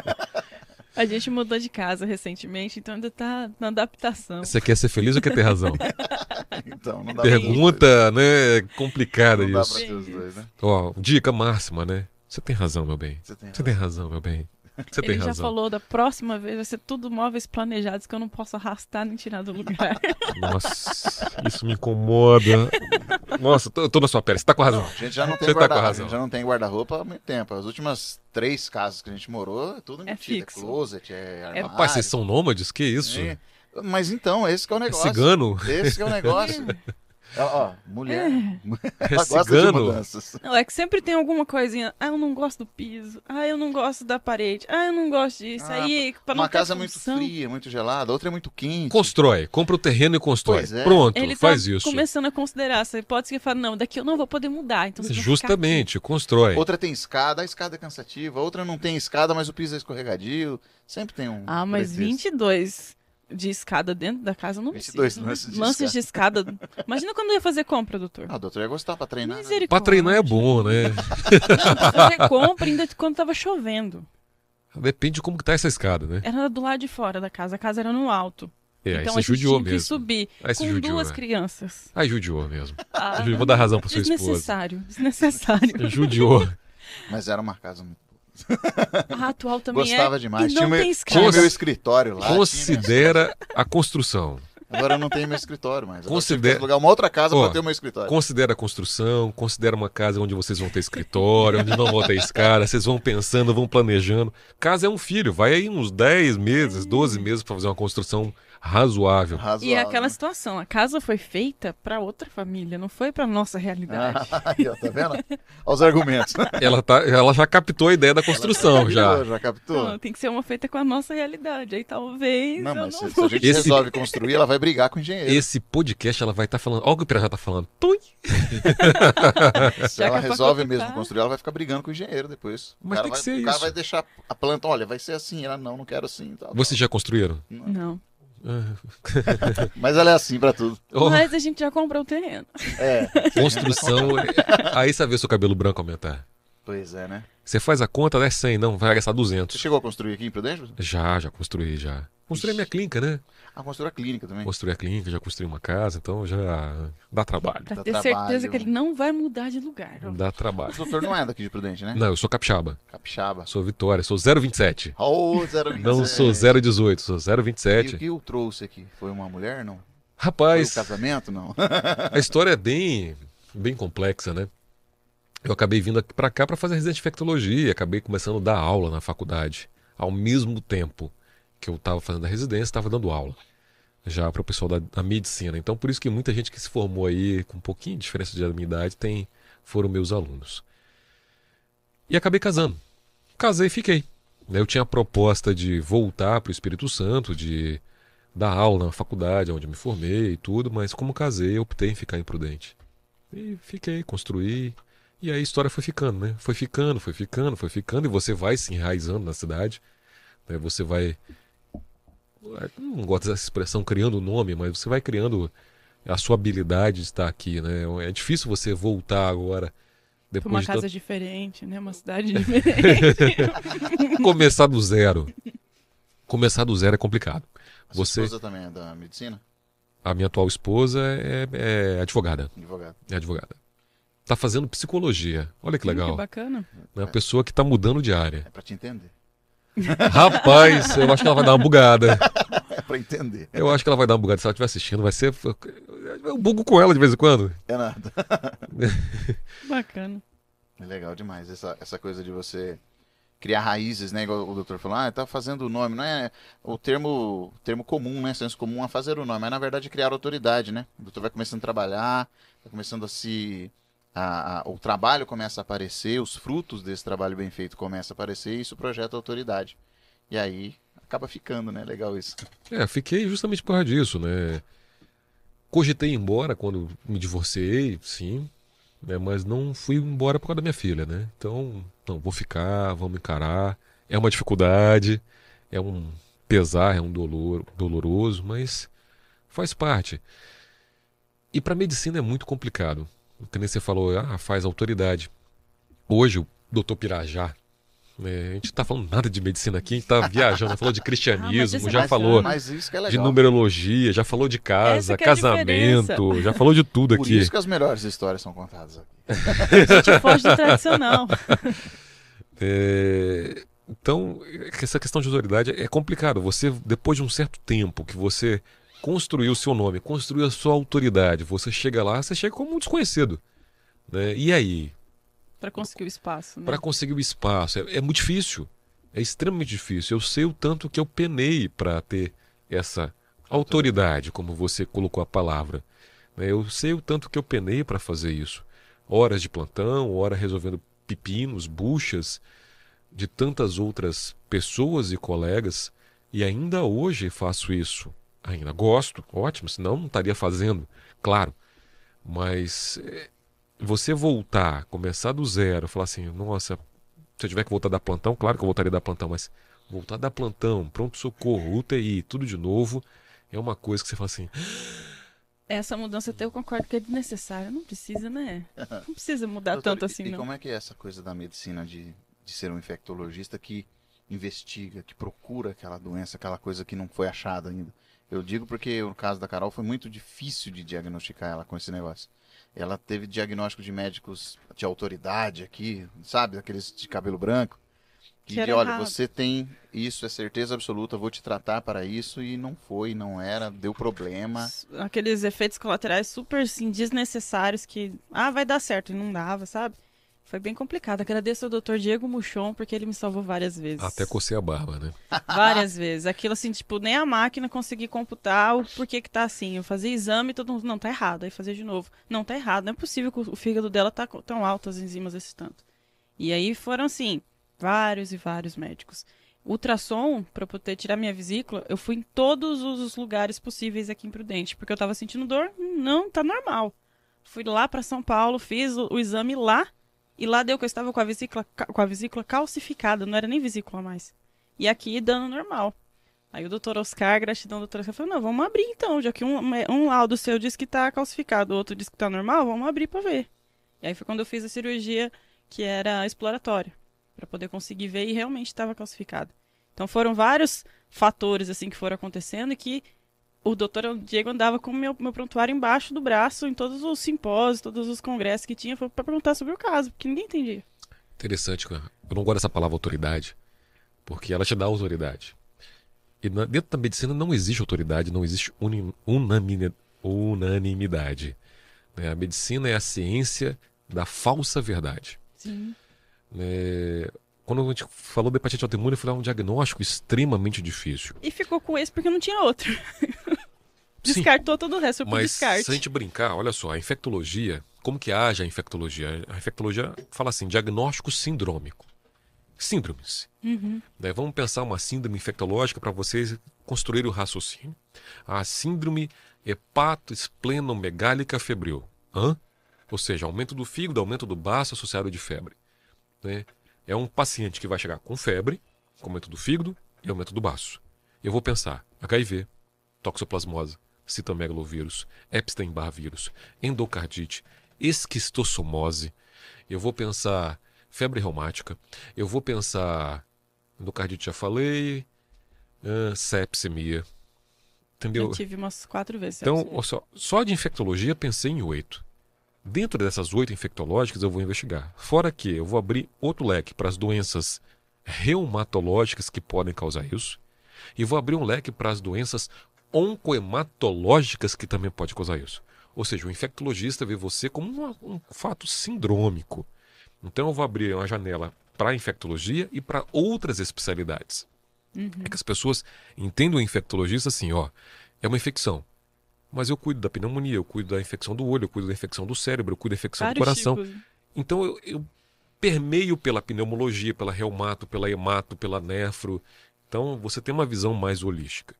A gente mudou de casa recentemente, então ainda tá na adaptação. Você quer ser feliz ou quer ter razão? Então, não dá pra- Pergunta, né? Complicada Não dá isso. pra ter os dois, né? Ó, dica máxima, né? Você tem razão, meu bem. Você tem Você tem razão, meu bem. Você tem Ele já razão. falou da próxima vez vai ser tudo móveis planejados que eu não posso arrastar nem tirar do lugar. Nossa, isso me incomoda. Nossa, eu tô, na sua pele. Você tá com razão. A gente já não tem Você tá com guarda-roupa. gente já não tem guarda-roupa há muito tempo. As últimas três casas que a gente morou, é tudo É embutido. É, fixo. closet, é armário. Rapaz, vocês são nômades? Que isso? É. Mas então, esse que é o É negócio. cigano? Esse que é o negócio. Ó, ó, mulher. É Ela gosta de cigano? mudanças. Não, é que sempre tem alguma coisinha. Ah, eu não gosto do piso. Ah, eu não gosto da parede. Ah, eu não gosto disso. Ah, Aí, pra não Uma casa muito função, fria, muito gelada, outra é muito quente. Constrói. Compra o terreno e constrói. Pois é. Pronto, Ele faz tá isso. começando a considerar essa hipótese que fala, não, daqui eu não vou poder mudar. Então Justamente, constrói. Outra tem escada, a escada é cansativa. Outra não tem escada, mas o piso é escorregadio. Sempre tem um. Ah, mas pretexto. 22 de escada dentro da casa não 22 precisa. lances de Lances de escada. Imagina quando eu ia fazer compra, doutor. Ah, o doutor ia gostar pra treinar. né? Pra treinar é bom, né? Não, fazer compra ainda quando tava chovendo. Depende de como que tá essa escada, né? Era do lado de fora da casa. A casa era no alto. É, aí então você a gente judiou tinha que mesmo. subir Aí você com judiou, duas é. crianças. Aí judiou mesmo. Ah, vou dar razão pra sua esposa. desnecessário. Desnecessário. Judiou. Mas era uma casa muito. A atual também Gostava é. demais. E Tinha, meu, tem tinha meu escritório lá. Considera a construção. Agora eu não tenho meu escritório mais. Eu Considera- alugar uma outra casa Ó, pra ter o meu escritório. Considera a construção, considera uma casa onde vocês vão ter escritório, onde não vão ter escada, vocês vão pensando, vão planejando. Casa é um filho, vai aí uns 10 meses, 12 meses pra fazer uma construção razoável. Razoável. E é aquela situação, a casa foi feita pra outra família, não foi pra nossa realidade. Ah, aí, ó, tá vendo? Olha os argumentos. Ela, tá, ela já captou a ideia da construção, já. Já, já captou? Não, tem que ser uma feita com a nossa realidade. Aí talvez. Não, mas não se, se a gente Esse- resolve construir, ela vai brigar com o engenheiro. Esse podcast ela vai estar falando. Olha o que o Pira já tá falando. Tum! Se ela que resolve mesmo construir, ela vai ficar brigando com o engenheiro depois. Mas o cara tem que vai, ser o cara isso. vai deixar a planta, olha, vai ser assim. Ela, não, não quero assim. Tal, Vocês já construíram? tal. Não. Mas ela é assim pra tudo. Oh, Mas a gente já comprou o terreno. É, construção. Aí você vê seu cabelo branco aumentar. pois é, né? Você faz a conta, é 100, não, vai gastar Você 200. chegou a construir aqui em Prudente? Já, já construí, já. Construí a minha clínica, né? Ah, construiu a clínica também. Construí a clínica, já construí uma casa, então já dá trabalho. Pra Dá ter trabalho. certeza que ele não vai mudar de lugar. Dá O trabalho. doutor não é daqui de Prudente, né? Não, eu sou capixaba. Capixaba. Sou Vitória, sou 027. Oh, 027. Não sou 018, sou E o 027. que o trouxe aqui? Foi uma mulher, não? Foi o Rapaz, casamento, não? a história é bem, bem complexa, né? Eu acabei vindo pra cá para fazer residência de infectologia, acabei começando a dar aula na faculdade. Ao mesmo tempo que eu estava fazendo a residência, estava dando aula já para o pessoal da, da medicina. Então, por isso que muita gente que se formou aí com um pouquinho de diferença de minha idade tem, foram meus alunos. E acabei casando. Casei e fiquei. Eu tinha a proposta de voltar para o Espírito Santo, de dar aula na faculdade onde me formei e tudo, mas como casei, eu optei em ficar em Prudente. E fiquei, construí. E aí a história foi ficando, né? Foi ficando, foi ficando, foi ficando, e você vai se enraizando na cidade. né? Você vai. eu Não gosto dessa expressão criando o nome, mas você vai criando a sua habilidade de estar aqui, né? É difícil você voltar agora. Depois uma de casa tanto- diferente, né? Uma cidade diferente. começar do zero. Começar do zero é complicado. A sua Você, esposa também é da medicina? a minha atual esposa é, é advogada. Advogado. É advogada. Tá fazendo psicologia. Olha que Hum, legal. que bacana. É uma pessoa que tá mudando de área. É pra te entender. Rapaz, eu acho que ela vai dar uma bugada. É pra entender. Eu acho que ela vai dar uma bugada. Se ela estiver assistindo, vai ser. Eu bugo com ela de vez em quando. É nada. Bacana. É legal demais essa, essa coisa de você criar raízes, né? Igual o doutor falou, ah, tá fazendo o nome, não é o termo, termo comum, né? Senso comum a fazer o nome, mas na verdade é criar autoridade, né? O doutor vai começando a trabalhar, vai começando a se. A- a- o trabalho começa a aparecer, os frutos desse trabalho bem feito começam a aparecer e isso projeta autoridade. E aí acaba ficando, né? Legal isso. É, fiquei justamente por causa disso, né? Cogitei embora quando me divorciei, sim, né? mas não fui embora por causa da minha filha, né? Então, não, vou ficar, vamos encarar. É uma dificuldade, é um pesar, é um dolor doloroso, mas faz parte. E para medicina é muito complicado. Que nem você falou, ah, faz autoridade. Hoje, o doutor Pirajá, né, a gente tá falando nada de medicina aqui, a gente tá viajando, falou de cristianismo, é já bacana. falou Mas isso que é de numerologia, já falou de casa, é casamento, já falou de tudo Por aqui. isso que as melhores histórias são contadas aqui. A gente foge do tradicional. É, Então, essa questão de autoridade é complicado. Você, depois de um certo tempo que você construiu o seu nome, construiu a sua autoridade, você chega lá, você chega como um desconhecido. né? E aí? Pra conseguir o espaço, né? Para conseguir o espaço, é, é muito difícil. É extremamente difícil. Eu sei o tanto que eu penei para ter essa autoridade, como você colocou a palavra. né? Eu sei o tanto que eu penei para fazer isso. Horas de plantão, hora resolvendo pepinos, buchas de tantas outras pessoas e colegas, e ainda hoje faço isso. Ainda gosto, ótimo, senão não estaria fazendo, claro. Mas é, você voltar, começar do zero, falar assim, nossa, se eu tiver que voltar a dar plantão, claro que eu voltaria a dar plantão, mas voltar a dar plantão, pronto-socorro, UTI, tudo de novo, é uma coisa que você fala assim, Essa mudança até eu concordo que é desnecessária. Não precisa, né? Não precisa mudar Doutor, tanto e- assim, e não. como é que é essa coisa da medicina de, de ser um infectologista que investiga, que procura aquela doença, aquela coisa que não foi achada ainda? Eu digo porque no caso da Carol foi muito difícil de diagnosticar ela com esse negócio. Ela teve diagnóstico de médicos de autoridade aqui, sabe? Aqueles de cabelo branco. Que, Que de, olha, errado. você tem isso, é certeza absoluta, vou te tratar para isso, e não foi, não era, deu problema. Aqueles efeitos colaterais super, assim, desnecessários que... Ah, vai dar certo. E não dava, sabe? Foi bem complicado. Agradeço ao Dr. Diego Muchon, porque ele me salvou várias vezes. até cocei a barba, né? Várias vezes. Aquilo assim, tipo, nem a máquina conseguia computar o porquê que tá assim. Eu fazia exame e todo mundo, não, tá errado. Aí fazia de novo. Não, tá errado. Não é possível que o fígado dela tá tão alto, as enzimas esse tanto. E aí foram, assim, vários e vários médicos. Ultrassom, pra eu poder tirar minha vesícula, eu fui em todos os lugares possíveis aqui em Prudente, porque eu tava sentindo dor. Não, tá normal. Fui lá pra São Paulo, fiz o, o exame lá, e lá deu que eu estava com a vesícula, com a vesícula calcificada, não era nem vesícula mais. E aqui dando normal. Aí o doutor Oscar, gratidão, doutor Oscar, falou, não, vamos abrir então, já que um, um laudo seu diz que tá calcificado, o outro diz que tá normal, vamos abrir pra ver. E aí foi quando eu fiz a cirurgia que era exploratória. para poder conseguir ver e realmente estava calcificado. Então foram vários fatores assim que foram acontecendo e que o doutor Diego andava com o meu, meu prontuário embaixo do braço em todos os simpósios, todos os congressos que tinha, para perguntar sobre o caso, porque ninguém entendia. Interessante. Eu não gosto dessa palavra autoridade, porque ela te dá autoridade. E na, dentro da medicina não existe autoridade, não existe uni, unanimidade. unanimidade né? A medicina é a ciência da falsa verdade. Sim. É, quando a gente falou da hepatite autoimune, foi um diagnóstico extremamente difícil. E ficou com esse porque não tinha outro. Descartou todo o resto por Mas descarte. se a gente brincar, olha só, a infectologia, como que age a infectologia? A infectologia fala assim, diagnóstico sindrômico. Síndromes. Uhum. Né? Vamos pensar uma síndrome infectológica para vocês construírem o raciocínio. A síndrome hepatoesplenomegálica febril. Hã? Ou seja, aumento do fígado, aumento do baço associado de febre. Né? É um paciente que vai chegar com febre, com aumento do fígado e aumento do baço. Eu vou pensar HIV, toxoplasmose, citomegalovírus, Epstein-Barr vírus, endocardite, esquistossomose. Eu vou pensar febre reumática. Eu vou pensar endocardite, já falei, uh, sepsemia. Entendeu? Eu tive umas quatro vezes. Então, só, só de infectologia pensei em oito. Dentro dessas oito infectológicas eu vou investigar. Fora que eu vou abrir outro leque para as doenças reumatológicas que podem causar isso. E vou abrir um leque para as doenças oncohematológicas que também podem causar isso. Ou seja, o infectologista vê você como uma- um fato sindrômico. Então eu vou abrir uma janela para a infectologia e para outras especialidades. Uhum. É que as pessoas entendem o infectologista assim, ó, é uma infecção. Mas eu cuido da pneumonia, eu cuido da infecção do olho, eu cuido da infecção do cérebro, eu cuido da infecção do Vários coração. tipos. Então eu, eu permeio pela pneumologia, pela reumato, pela hemato, pela nefro. Então você tem uma visão mais holística.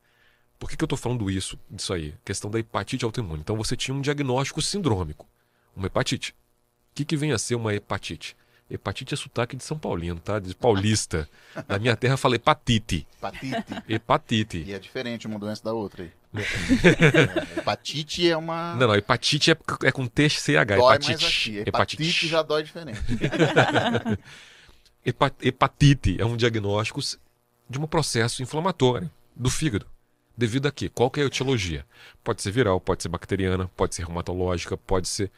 Por que, que eu estou falando isso, disso aí? Questão da hepatite autoimune. Então você tinha um diagnóstico sindrômico, uma hepatite. O que, que vem a ser uma hepatite? Hepatite é sotaque de São Paulino, tá? De paulista. Na minha terra fala hepatite. Hepatite. Hepatite. E é diferente uma doença da outra aí. Hepatite é uma. Não, não, hepatite é, é com TCH. dói hepatite. mais aqui. Hepatite já dói diferente. Hepa- Hepatite é um diagnóstico de um processo inflamatório do fígado. Devido a quê? Qual que é a etiologia? Pode ser viral, pode ser bacteriana, pode ser reumatológica, pode ser.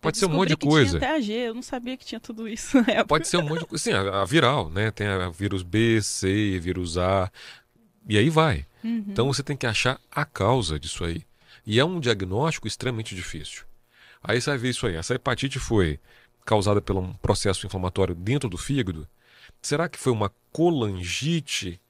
Pode ser um monte de coisa. Tinha até AG, eu não sabia que tinha tudo isso na época. Pode ser um monte de coisa. Sim, a, a viral, né? Tem a vírus B, C, vírus A. E aí vai. Uhum. Então você tem que achar a causa disso aí. E é um diagnóstico extremamente difícil. Aí você vai ver isso aí. Essa hepatite foi causada por um processo inflamatório dentro do fígado. Será que foi uma colangite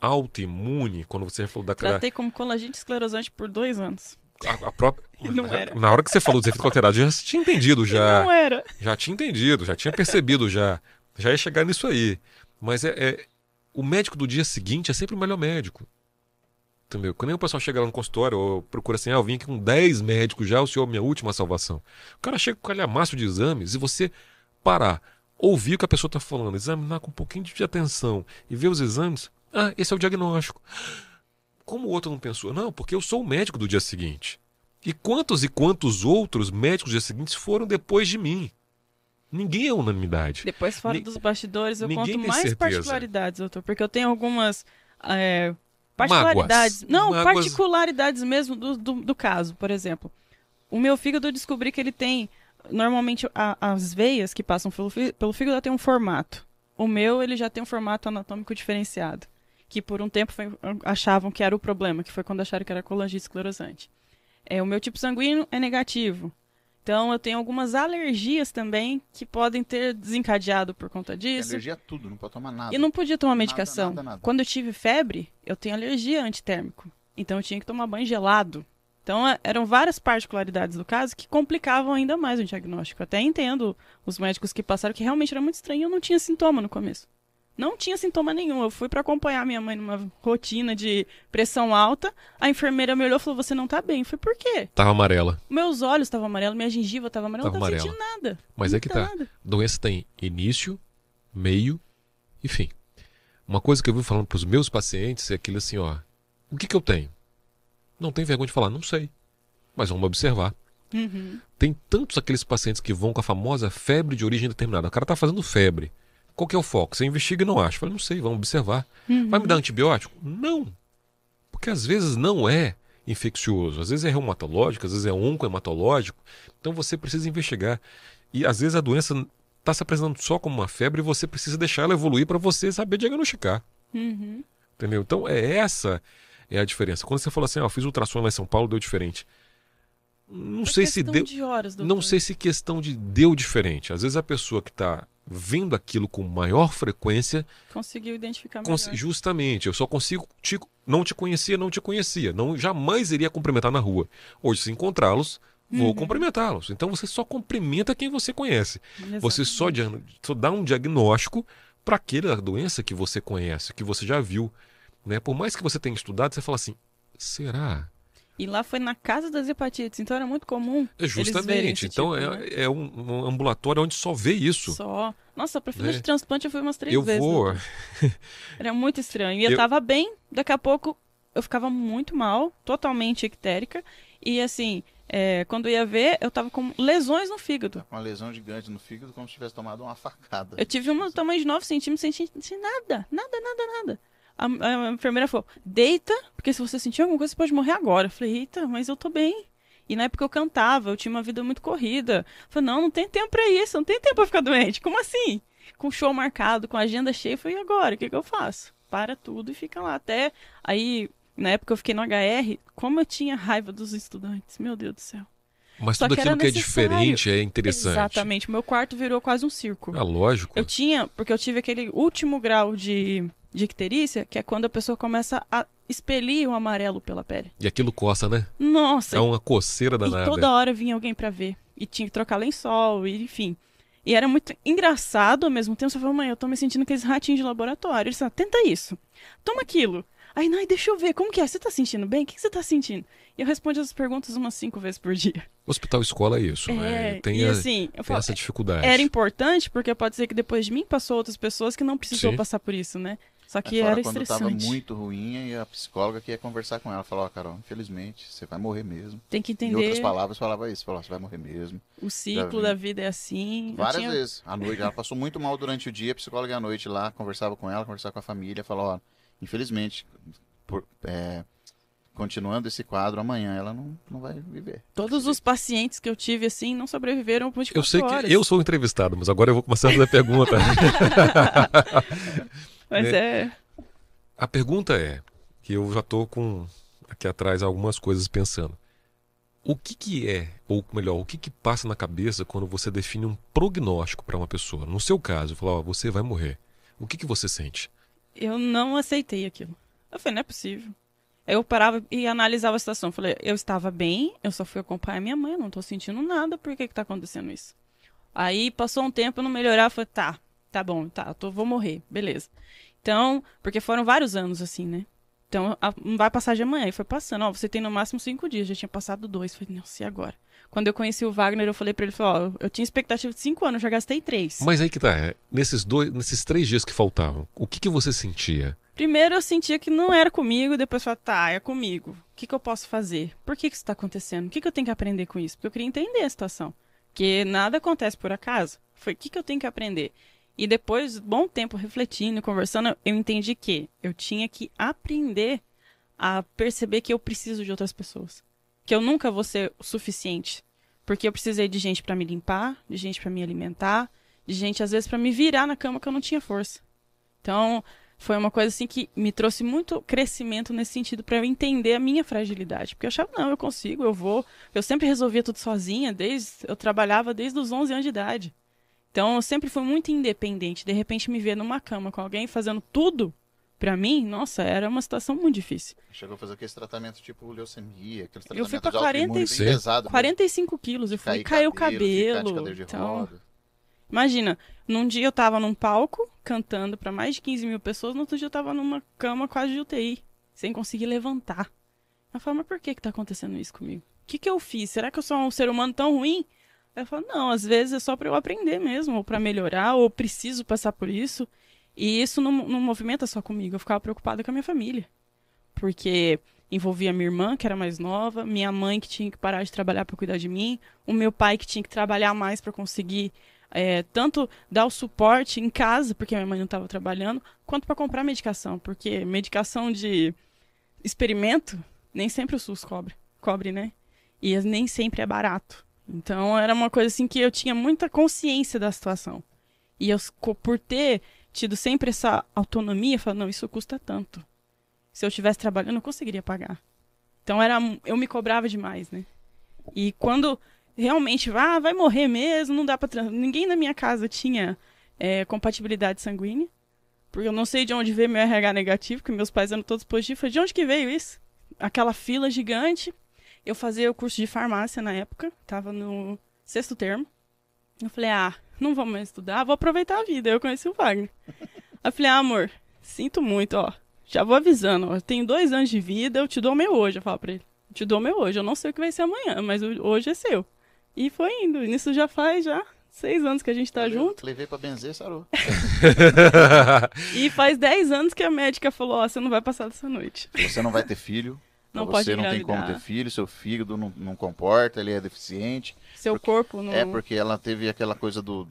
autoimune? Quando você falou da Tratei como colagente esclerosante por dois anos. a, a própria não era. na hora que você falou dos efeitos colaterais, eu já tinha entendido já. Não era. Já tinha entendido, já tinha percebido já. Já ia chegar nisso aí. Mas é, é- o médico do dia seguinte é sempre o melhor médico. Entendeu? Quando o pessoal chega lá no consultório, ou procura assim, ah, eu vim aqui com 10 médicos já, o senhor é minha última salvação. O cara chega com calhamaço de exames e você parar, ouvir o que a pessoa está falando, examinar com um pouquinho de atenção e ver os exames, ah, esse é o diagnóstico. Como o outro não pensou? Não, porque eu sou o médico do dia seguinte. E quantos e quantos outros médicos do dia seguinte foram depois de mim? Ninguém é unanimidade. Depois, fora Ni- dos bastidores, eu ninguém conto mais certeza. particularidades, doutor. Porque eu tenho algumas é, particularidades. Mágoas. Não, Mágoas. particularidades mesmo do, do, do caso, por exemplo. O meu fígado eu descobri que ele tem. Normalmente, a- as veias que passam pelo, pelo fígado tem um formato. O meu, ele já tem um formato anatômico diferenciado. Que por um tempo foi- achavam que era o problema, que foi quando acharam que era colangite esclerosante. É, o meu tipo sanguíneo é negativo. Então eu tenho algumas alergias também que podem ter desencadeado por conta Tem disso. alergia a tudo, não pode tomar nada. E não podia tomar Nada, medicação. nada, nada. Quando eu tive febre, eu tenho alergia a antitérmico. Então eu tinha que tomar banho gelado. Então é- eram várias particularidades do caso que complicavam ainda mais o diagnóstico. Até entendo os médicos que passaram que realmente era muito estranho. Eu não tinha sintoma no começo. Não tinha sintoma nenhum. Eu fui para acompanhar minha mãe numa rotina de pressão alta. A enfermeira me olhou e falou: Você não tá bem. Eu falei: Por quê? Tava amarela. Meus olhos estavam amarelos, minha gengiva estava amarela. Eu Tava não tava amarela. sentindo nada. Mas Não é que tá tá. nada. Doença tem início, meio e fim. Uma coisa que eu vi falando pros meus pacientes é aquilo assim, ó. O que que eu tenho? Não tem vergonha de falar, não sei. Mas vamos observar. Uhum. Tem tantos aqueles pacientes que vão com a famosa febre de origem determinada. O cara tá fazendo febre. Qual que é o foco? Você investiga e não acha. Eu falei, não sei, vamos observar. Uhum. Vai me dar antibiótico? Não. Porque às vezes não é infeccioso, às vezes é reumatológico, às vezes é oncohematológico. Então você precisa investigar. E às vezes a doença está se apresentando só como uma febre e você precisa deixar ela evoluir para você saber diagnosticar. Uhum. Entendeu? Então é essa é a diferença. Quando você fala assim, ah, eu fiz ultrassom lá em São Paulo, deu diferente. Não É sei se deu. de horas, Não sei se questão de deu diferente. Às vezes a pessoa que está vendo aquilo com maior frequência, Conseguiu identificar cons- melhor. justamente, eu só consigo te, não te conhecia, não te conhecia, não jamais iria cumprimentar na rua. Hoje, se encontrá-los, vou Uhum. cumprimentá-los. Então você só cumprimenta quem você conhece. Você só, Exatamente. só dá um diagnóstico para aquela doença que você conhece, que você já viu. Né? Por mais que você tenha estudado, você fala assim: será? E lá foi na casa das hepatites, então era muito comum. É verem justamente. esse Então tipo, é, né? é um, um ambulatório onde só vê isso. Só. Nossa, pra fila Né? de transplante eu fui umas três eu vezes. vou. doutor. Era muito estranho. E eu, Eu- tava bem, daqui a pouco eu ficava muito mal, totalmente ictérica. E assim, é, quando eu ia ver, eu tava com lesões no fígado. Uma lesão gigante no fígado, como se tivesse tomado uma facada. Eu tive uma do tamanho de 9 centímetros sem sentir nada, nada, nada, nada. A, a enfermeira falou, deita, porque se você sentir alguma coisa, você pode morrer agora. Eu falei, eita, mas eu tô bem. E na época eu cantava, eu tinha uma vida muito corrida. Eu falei, não, não tem tempo pra isso, não tem tempo pra ficar doente. Como assim? Com show marcado, com agenda cheia, eu falei, e agora? O que, que eu faço? Para tudo e fica lá. Até aí, na época eu fiquei no HR, como eu tinha raiva dos estudantes, meu Deus do céu. Mas Só tudo aquilo que é diferente é interessante. Exatamente, meu quarto virou quase um circo. Ah, lógico. Eu tinha, porque eu tive aquele último grau de, icterícia, que é quando a pessoa começa a expelir o amarelo pela pele. E aquilo coça, né? Nossa, É uma coceira e danada. toda hora vinha alguém pra ver. E tinha que trocar lençol, e enfim. E era muito engraçado ao mesmo tempo. Você falou, mãe, eu tô me sentindo aqueles ratinhos de laboratório. Eles falaram, tenta isso. Toma aquilo. Aí, não, deixa eu ver, como que é? Você tá sentindo bem? O que que você tá sentindo? E eu respondo essas perguntas umas cinco vezes por dia. Hospital escola é isso. né? É, Tem, e a- assim, tem falo, essa dificuldade. era importante, porque pode ser que depois de mim passou outras pessoas que não precisou Sim. passar por isso, né? Só que É fora era quando tava estressante. muito ruim e a psicóloga que ia conversar com ela. Falou, ó, Carol, infelizmente, você vai morrer mesmo. Tem que Em outras entender palavras, falava isso. Falou, ó, você vai morrer mesmo. o ciclo da vida é assim. Várias tinha- vezes. À noite, ela passou muito mal durante o dia. A psicóloga à noite lá, conversava com ela, conversava com a família. Falou, ó, infelizmente, por- é, continuando esse quadro, amanhã ela não, não vai viver. Todos os pacientes que eu tive, assim, não sobreviveram por 24 Eu sei horas. que eu sou entrevistado, mas agora eu vou começar a fazer a pergunta. Mas é... a pergunta é, que eu já tô com aqui atrás algumas coisas pensando. O que que é, ou melhor, o que que passa na cabeça quando você define um prognóstico para uma pessoa? No seu caso, falar, ó, você vai morrer. O que que você sente? Eu não aceitei aquilo. Eu falei, não é possível. Eu parava e analisava a situação. Falei, eu estava bem, eu só fui acompanhar minha mãe, não tô sentindo nada, por que que tá acontecendo isso? Aí passou um tempo, não melhorava, falei, tá, tá bom, tá, tô, vou morrer, beleza. Então, porque foram vários anos assim, né? Então, não vai passar de amanhã. E foi passando, ó, você tem no máximo cinco dias, já tinha passado dois. Falei, nossa, e agora? Quando eu conheci o Wagner, eu falei pra ele, falei, ó, eu tinha expectativa de cinco anos, já gastei três. Mas aí que tá, é, nesses dois, nesses três dias que faltavam, o que que você sentia? Primeiro eu sentia que não era comigo, depois falei, tá, é comigo. O que, que eu posso fazer? Por que, que isso tá acontecendo? O que, que eu tenho que aprender com isso? Porque eu queria entender a situação. Porque nada acontece por acaso. Foi o que, que eu tenho que aprender? E depois, bom tempo refletindo e conversando, eu entendi que eu tinha que aprender a perceber que eu preciso de outras pessoas. Que eu nunca vou ser o suficiente. Porque eu precisei de gente pra me limpar, de gente pra me alimentar, de gente às vezes pra me virar na cama que eu não tinha força. Então, foi uma coisa assim que me trouxe muito crescimento nesse sentido para eu entender a minha fragilidade, porque eu achava não, eu consigo, eu vou. Eu sempre resolvia tudo sozinha, desde eu trabalhava desde os 11 anos de idade. Então, eu sempre fui muito independente. De repente me ver numa cama com alguém fazendo tudo Pra mim, nossa, era uma situação muito difícil. Chegou a fazer aquele tratamento tipo leucemia, aqueles Eu fui tratamentos pra de autoimune 40 bem pesado. 45 quilos, eu fui, Cair caiu cabelo. de Então, roda. Imagina, num dia eu tava num palco cantando pra mais de 15 mil pessoas, no outro dia eu tava numa cama quase de UTI, sem conseguir levantar. Eu falo, mas por que que tá acontecendo isso comigo? O que que eu fiz? Será que eu sou um ser humano tão ruim? Eu falo, não, às vezes é só pra eu aprender mesmo, ou pra melhorar, ou preciso passar por isso. E isso não, não movimenta só comigo, eu ficava preocupada com a minha família. Porque envolvia minha irmã, que era mais nova, minha mãe que tinha que parar de trabalhar para cuidar de mim, o meu pai que tinha que trabalhar mais para conseguir é, tanto dar o suporte em casa, porque minha mãe não estava trabalhando, quanto para comprar medicação, porque medicação de experimento nem sempre o SUS cobre, cobre, né? E nem sempre é barato. Então era uma coisa assim que eu tinha muita consciência da situação. E eu, por ter tido sempre essa autonomia, falei, não, isso custa tanto. Se eu estivesse trabalhando, eu conseguiria pagar. Então era, eu me cobrava demais, né? E quando realmente ah, vai morrer mesmo, não dá para ninguém na minha casa tinha é, compatibilidade sanguínea, porque eu não sei de onde veio meu RH negativo, porque meus pais eram todos positivos. De onde que veio isso? Aquela fila gigante. Eu fazia o curso de farmácia na época, tava no sexto termo. Eu falei, ah, não vou mais estudar, vou aproveitar a vida. Eu conheci o Wagner. eu falei, ah, amor, sinto muito, ó. Já vou avisando, ó, eu tenho dois anos de vida, eu te dou meu hoje, eu falo pra ele. Eu te dou meu hoje, eu não sei o que vai ser amanhã, mas hoje é seu. E foi indo. Nisso já faz já seis anos que a gente tá Eu junto. Levei pra benzer, sarou. e faz dez anos que a médica falou, ó, você não vai passar dessa noite. Você não vai ter filho. Não você pode não tem como ter filho, seu fígado não, não comporta, ele é deficiente. Seu Porque- corpo não... É porque ela teve aquela coisa do.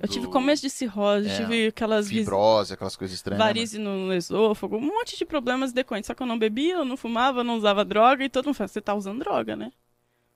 Eu tive do começo de cirrose, É, tive aquelas vis- Fibrose, aquelas coisas estranhas. né? varize no esôfago, um monte de problemas decorrentes. Só que eu não bebia, eu não fumava, eu não usava droga e todo mundo fala, você tá usando droga, né?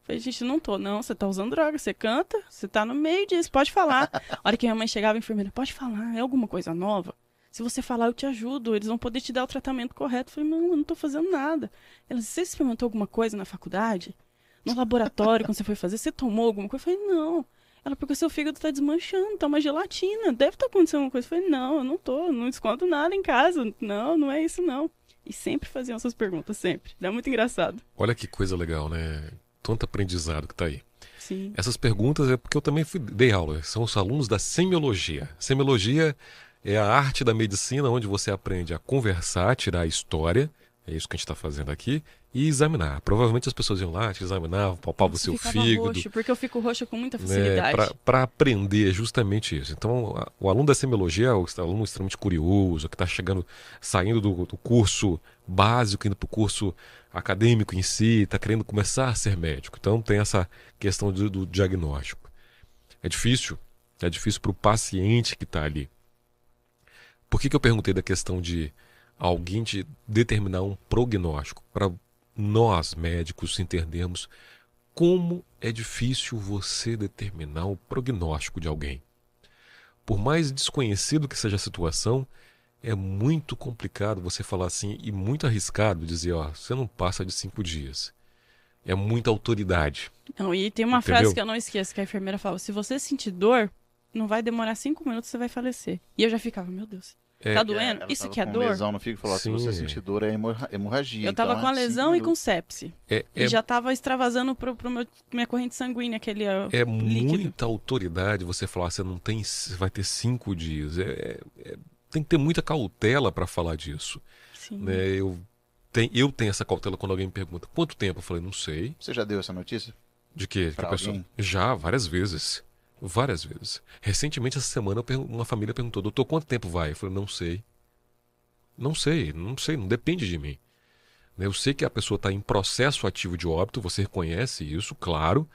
Falei, gente, não tô. Não, você tá usando droga, você canta, você tá no meio disso, pode falar. A hora que minha mãe chegava, a enfermeira, pode falar, é alguma coisa nova? Se você falar, eu te ajudo, eles vão poder te dar o tratamento correto. Eu falei, não, eu não tô fazendo nada. Ela disse, você experimentou alguma coisa na faculdade? No laboratório, quando você foi fazer, você tomou alguma coisa? Eu falei, não. Ela, porque o seu fígado tá desmanchando, tá uma gelatina, deve estar acontecendo alguma coisa. Eu falei, não, eu não tô, não desconto nada em casa. Não, não é isso não. E sempre faziam essas perguntas, sempre. Dá muito engraçado. Olha que coisa legal, né? Tanto aprendizado que tá aí. Sim. Essas perguntas é porque eu também fui, dei aula, são os alunos da semiologia. Semiologia é a arte da medicina onde você aprende a conversar, tirar a história, é isso que a gente está fazendo aqui, e examinar. Provavelmente as pessoas iam lá, te examinavam, palpavam o seu fígado. roxo, porque eu fico roxa com muita né, facilidade. para aprender justamente isso. Então, a- o aluno da semiologia é o aluno extremamente curioso, que está chegando, saindo do, do curso básico, indo para o curso acadêmico em si, está querendo começar a ser médico. Então, tem essa questão do, do diagnóstico. É difícil, é difícil para o paciente que está ali. Por que, que eu perguntei da questão de alguém te determinar um prognóstico? Para nós, médicos, entendermos como é difícil você determinar o prognóstico de alguém. Por mais desconhecido que seja a situação, é muito complicado você falar assim e muito arriscado dizer, ó, você não passa de cinco dias. É muita autoridade. Não, e tem uma Entendeu? frase que eu não esqueço, que a enfermeira fala, se você sentir dor, não vai demorar cinco minutos, você vai falecer. E eu já ficava, meu Deus, É, tá É, doendo? ela Isso que é com dor? lesão no fígado, falou, se você Sim. sentir dor é hemorra- hemorragia. Eu tava então com a é lesão e com sepse. é, E é, já tava extravasando pro, pro meu, minha corrente sanguínea, aquele ó, é líquido. muita autoridade você falar, você não tem, você vai ter cinco dias. É, é- tem que ter muita cautela para falar disso. Sim. né? Eu, tem, eu tenho essa cautela quando alguém me pergunta quanto tempo. Eu falei, não sei. Você já deu essa notícia? De quê? Que Pra a pessoa... Já, várias vezes. Várias vezes. Recentemente, essa semana, uma família perguntou, doutor, quanto tempo vai? Eu falei, não sei. Não sei, não sei, não depende de mim. Né, Eu sei que a pessoa está em processo ativo de óbito, você reconhece isso, claro.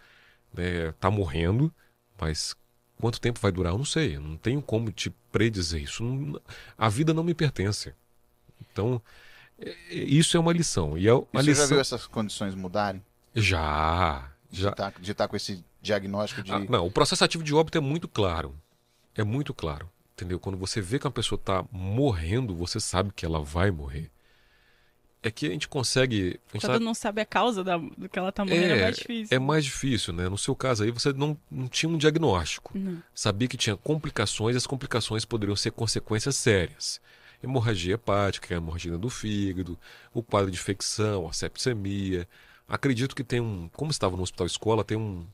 Está morrendo, mas quanto tempo vai durar? Eu não sei. Eu não tenho como te predizer isso. Não- a vida não me pertence. Então, é- é- isso é uma lição. E é uma você já lição. viu essas condições mudarem? Já, já. De estar com esse diagnóstico de... Ah, não, o processo ativo de óbito é muito claro. É muito claro. Entendeu? Quando você vê que uma pessoa está morrendo, você sabe que ela vai morrer. É que a gente consegue. A gente Quando tá- não sabe a causa da, do que ela tá morrendo, é, mais difícil. é mais difícil, né? No seu caso aí, você não, não tinha um diagnóstico. Não. Sabia que tinha complicações e as complicações poderiam ser consequências sérias. Hemorragia hepática, hemorragia do fígado, o quadro de infecção, a sepsemia. Acredito que tem um. Como estava no hospital escola, tem um,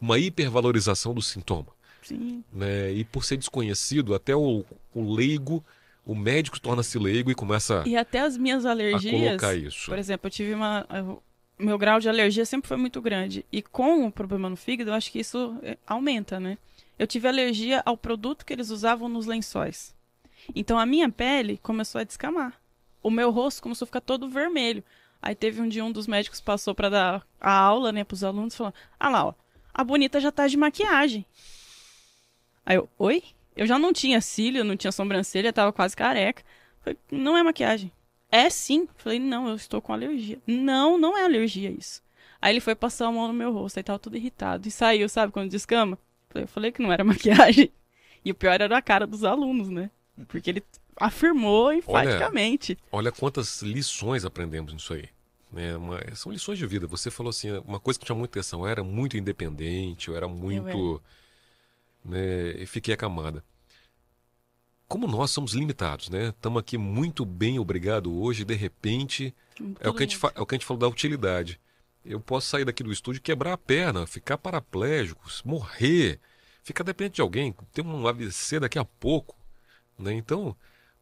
uma hipervalorização do sintoma Sim. né? E por ser desconhecido, até o, o leigo, o médico torna-se leigo e começa E até as minhas a alergias. colocar isso. Por exemplo, eu tive uma. eu- Meu grau de alergia sempre foi muito grande. E com o problema no fígado, eu acho que isso eh, aumenta, né? Eu tive alergia ao produto que eles usavam nos lençóis. Então a minha pele começou a descamar. O meu rosto começou a ficar todo vermelho. Aí teve um dia um dos médicos passou para dar a aula, né, pros alunos, falou: "Ah lá, ó, a bonita já tá de maquiagem". Aí eu, oi? Eu já não tinha cílio, não tinha sobrancelha, tava quase careca. Falei, não é maquiagem. É sim. Falei, não, eu estou com alergia. Não, não é alergia isso. Aí ele foi passar a mão no meu rosto, aí tava tudo irritado. E saiu, sabe, quando descama? Eu falei que não era maquiagem. E o pior era a cara dos alunos, né? Porque ele afirmou enfaticamente. Olha, olha quantas lições aprendemos nisso aí. Né? Uma, são lições de vida. Você falou assim, uma coisa que tinha muita atenção, eu era muito independente, eu era muito. Eu né, e fiquei acamada. Como nós somos limitados, né? Estamos aqui muito bem, obrigado hoje, de repente. é o, que a gente é o que a gente falou da utilidade. Eu posso sair daqui do estúdio, quebrar a perna, ficar paraplégico, morrer, ficar dependente de alguém, ter um AVC daqui a pouco. Né? Então,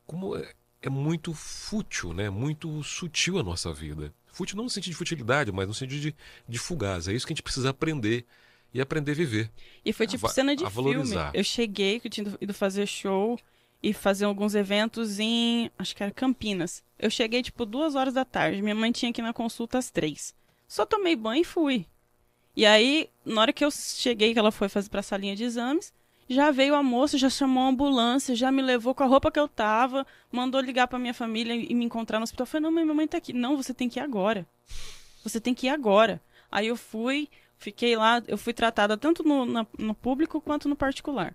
como é, é muito fútil, né? muito sutil a nossa vida. Fútil não no sentido de futilidade, mas no sentido de, de fugaz. É isso que a gente precisa aprender e aprender a viver. E foi tipo a, cena de filme. Eu cheguei, que eu tinha ido fazer show e fazer alguns eventos em, acho que era Campinas. Eu cheguei tipo duas horas da tarde. Minha mãe tinha que ir na consulta às três. Só tomei banho e fui. E aí, na hora que eu cheguei, que ela foi fazer pra salinha de exames, já veio a moça, já chamou a ambulância, já me levou com a roupa que eu tava, mandou ligar pra minha família e me encontrar no hospital. Eu falei, não, minha mãe tá aqui. Não, você tem que ir agora. Você tem que ir agora. Aí eu fui, fiquei lá, eu fui tratada tanto no, na, no público quanto no particular.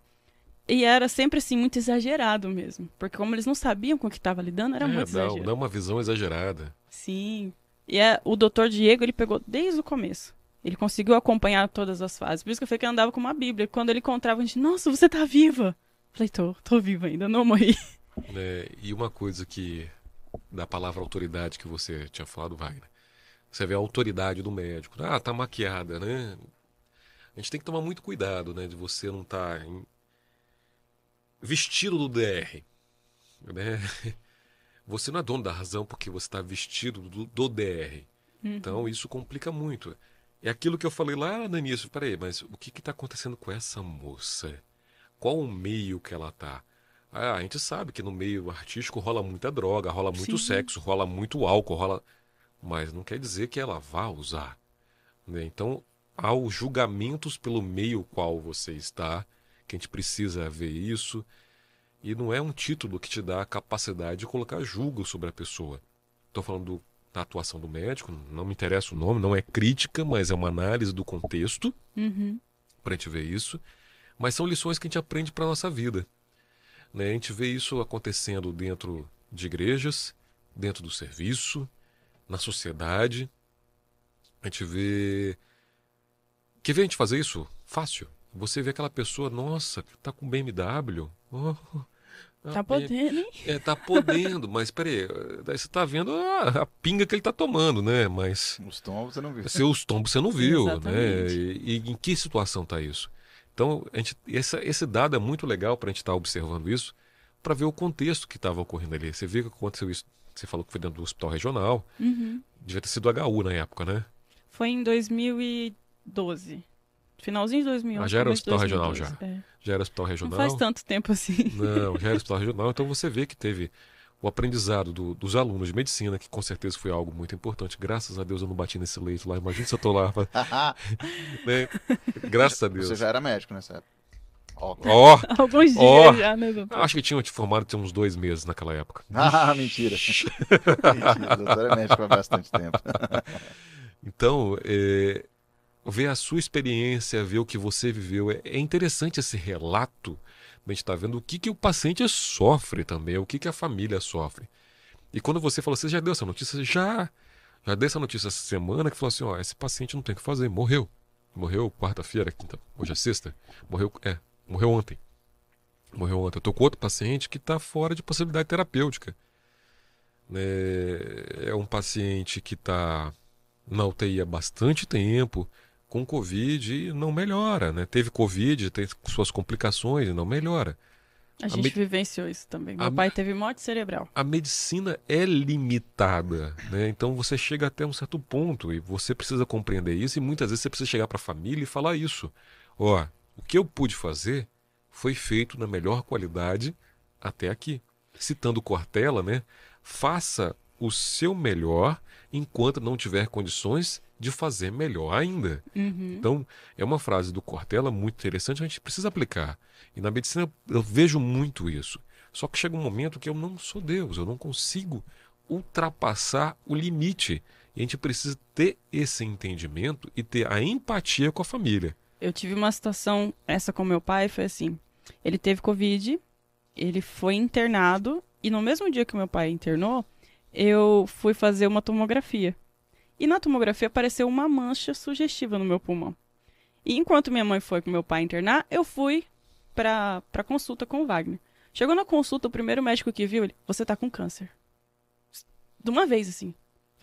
E era sempre assim, muito exagerado mesmo. Porque como eles não sabiam com o que estava lidando, era é, muito dá, exagerado. Dá uma visão exagerada. Sim. E é, o doutor Diego, ele pegou desde o começo. Ele conseguiu acompanhar todas as fases. Por isso que eu falei que andava com uma Bíblia. Quando ele encontrava, a gente, nossa, você tá viva. Eu falei, tô, tô viva ainda, não morri. É, e uma coisa que, da palavra autoridade que você tinha falado, Wagner, você vê a autoridade do médico. Ah, tá maquiada, né? A gente tem que tomar muito cuidado, né? De você não estar tá em... vestido do DR. Né? Você não é dono da razão porque você está vestido do, do DR. Uhum. Então isso complica muito. É aquilo que eu falei lá no início. Peraí, mas o que está acontecendo com essa moça? Qual o meio que ela tá? Ah, a gente sabe que no meio artístico rola muita droga, rola muito Sim. sexo, rola muito álcool, rola. Mas não quer dizer que ela vá usar. Né? Então, há os julgamentos pelo meio qual você está, que a gente precisa ver isso. E não é um título que te dá a capacidade de colocar julgo sobre a pessoa. Estou falando do, da atuação do médico, não me interessa o nome, não é crítica, mas é uma análise do contexto uhum. para a gente ver isso. Mas são lições que a gente aprende para a nossa vida. Né? A gente vê isso acontecendo dentro de igrejas, dentro do serviço, na sociedade. A gente vê. Quer ver a gente fazer isso? Fácil. Você vê aquela pessoa, nossa, tá com BMW. Oh, Tá podendo, hein? É, tá podendo, mas peraí, daí você tá vendo a, a, pinga que ele tá tomando, né? Mas. Os tombos você não viu. Seus tombos você não viu, né? E, e, em que situação tá isso? Então, a gente, essa, esse dado é muito legal para a gente estar tá observando isso, para ver o contexto que estava ocorrendo ali. Você viu que aconteceu isso, você falou que foi dentro do hospital regional, uhum. devia ter sido HU na época, né? Foi em 2012. Finalzinho de 2011. Ah, já era hospital regional já. É. Já era hospital regional. Não faz tanto tempo assim. Não, já era hospital regional. Então você vê que teve o aprendizado do, dos alunos de medicina, que com certeza foi algo muito importante. Graças a Deus eu não bati nesse leito lá. Imagina se eu tô lá. né? Graças a Deus. Você já era médico nessa época. Ó. Oh. Alguns dias oh. já, né, doutor? Acho que tinham te formado tinha uns dois meses naquela época. Ah, mentira. mentira. O doutor é médico há bastante tempo. então, é, ver a sua experiência, ver o que você viveu. É, é interessante esse relato. A gente está vendo o que, que o paciente sofre também, o que, que a família sofre. E quando você falou, você já deu essa notícia? Já. Já dei essa notícia essa semana que falou assim: ó, esse paciente não tem o que fazer, morreu. Morreu quarta-feira, quinta, hoje é sexta. Morreu, é, morreu ontem. Morreu ontem. Eu tô com outro paciente que está fora de possibilidade terapêutica. É, é um paciente que está na UTI há bastante tempo, com Covid e não melhora, né? Teve Covid, tem suas complicações e não melhora. A, a gente vivenciou isso também. Meu a, pai teve morte cerebral. A medicina é limitada, né? Então você chega até um certo ponto e você precisa compreender isso e muitas vezes você precisa chegar para a família e falar isso. Ó, o que eu pude fazer foi feito na melhor qualidade até aqui. Citando Cortella, né? Faça o seu melhor enquanto não tiver condições de fazer melhor ainda. Uhum. Então, é uma frase do Cortella muito interessante, a gente precisa aplicar. E na medicina eu vejo muito isso. Só que chega um momento que eu não sou Deus, eu não consigo ultrapassar o limite. E a gente precisa ter esse entendimento e ter a empatia com a família. Eu tive uma situação, essa com meu pai, foi assim. Ele teve Covid, ele foi internado, e no mesmo dia que meu pai internou, eu fui fazer uma tomografia. E na tomografia apareceu uma mancha sugestiva no meu pulmão. E enquanto minha mãe foi com meu pai internar, eu fui pra, pra consulta com o Wagner. Chegou na consulta, o primeiro médico que viu, ele, você tá com câncer. De uma vez, assim.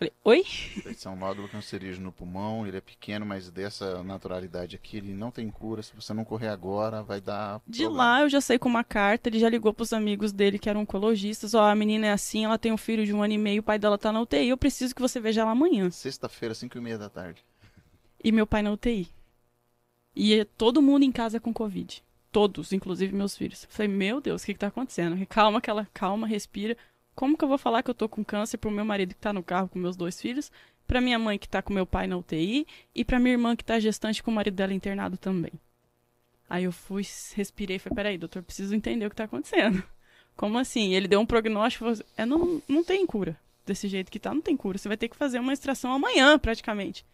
Falei, oi? Esse é um nódulo cancerígeno no pulmão, ele é pequeno, mas dessa naturalidade aqui, ele não tem cura. Se você não correr agora, vai dar. De problema. lá eu já saí com uma carta, ele já ligou pros amigos dele que eram oncologistas, ó, a menina é assim, ela tem um filho de um ano e meio, o pai dela tá na UTI, eu preciso que você veja ela amanhã. Sexta-feira, 5 e meia da tarde. E meu pai na UTI. E é todo mundo em casa com Covid. Todos, inclusive meus filhos. Eu falei, meu Deus, o que que tá acontecendo? Calma, aquela calma, respira. Como que eu vou falar que eu tô com câncer pro meu marido que tá no carro com meus dois filhos, pra minha mãe que tá com meu pai na UTI e pra minha irmã que tá gestante com o marido dela internado também? Aí eu fui, respirei e falei, peraí, doutor, preciso entender o que tá acontecendo. Como assim? Ele deu um prognóstico, falou, é, não, não tem cura. Desse jeito que tá, não tem cura. Você vai ter que fazer uma extração amanhã, praticamente.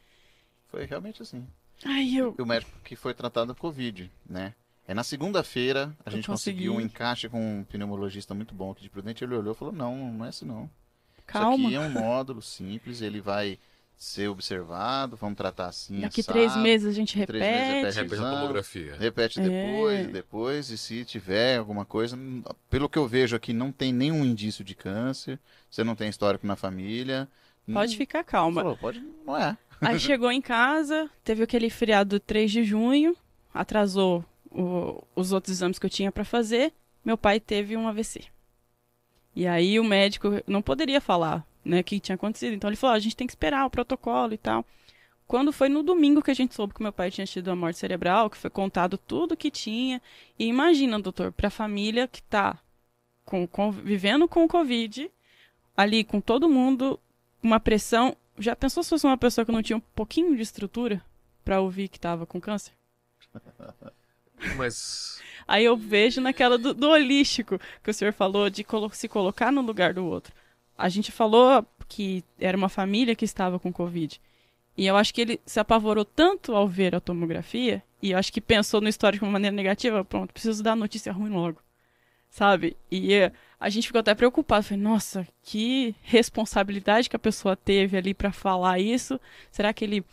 Foi realmente assim. Aí eu. E o médico que foi tratado do Covid, né? É na segunda-feira, a Eu gente consegui. conseguiu um encaixe com um pneumologista muito bom aqui de Prudente. Ele olhou e falou: Não, não é assim não. Isso Calma. aqui é um nódulo simples, ele vai ser observado, vamos tratar assim. Daqui assado. três meses a gente Três meses repete. repete. Repete a tomografia. Repete É. depois, depois, e se tiver alguma coisa, pelo que eu vejo aqui, não tem nenhum indício de câncer, você não tem histórico na família. Pode Hum, ficar calma. falou, pode, não é. Aí chegou em casa, teve aquele feriado 3 de junho, atrasou o- os outros exames que eu tinha pra fazer. Meu pai teve um AVC. E aí o médico não poderia falar, né, o que tinha acontecido. Então ele falou: "Ó, a gente tem que esperar o protocolo e tal. Quando foi no domingo que a gente soube que meu pai tinha tido uma morte cerebral, que foi contado tudo que tinha. E imagina, doutor, pra família que tá com, com- vivendo com o Covid, ali com todo mundo, uma pressão. Já pensou se fosse uma pessoa que não tinha um pouquinho de estrutura pra ouvir que tava com câncer? Mas Aí eu vejo naquela do, do holístico que o senhor falou de colo- se colocar no lugar do outro. A gente falou que era uma família que estava com Covid. E eu acho que ele se apavorou tanto ao ver a tomografia, e eu acho que pensou no histórico de uma maneira negativa, pronto, preciso dar notícia ruim logo. Sabe? E eh, a gente ficou até preocupado. Falei, nossa, que responsabilidade que a pessoa teve ali pra falar isso. Será que ele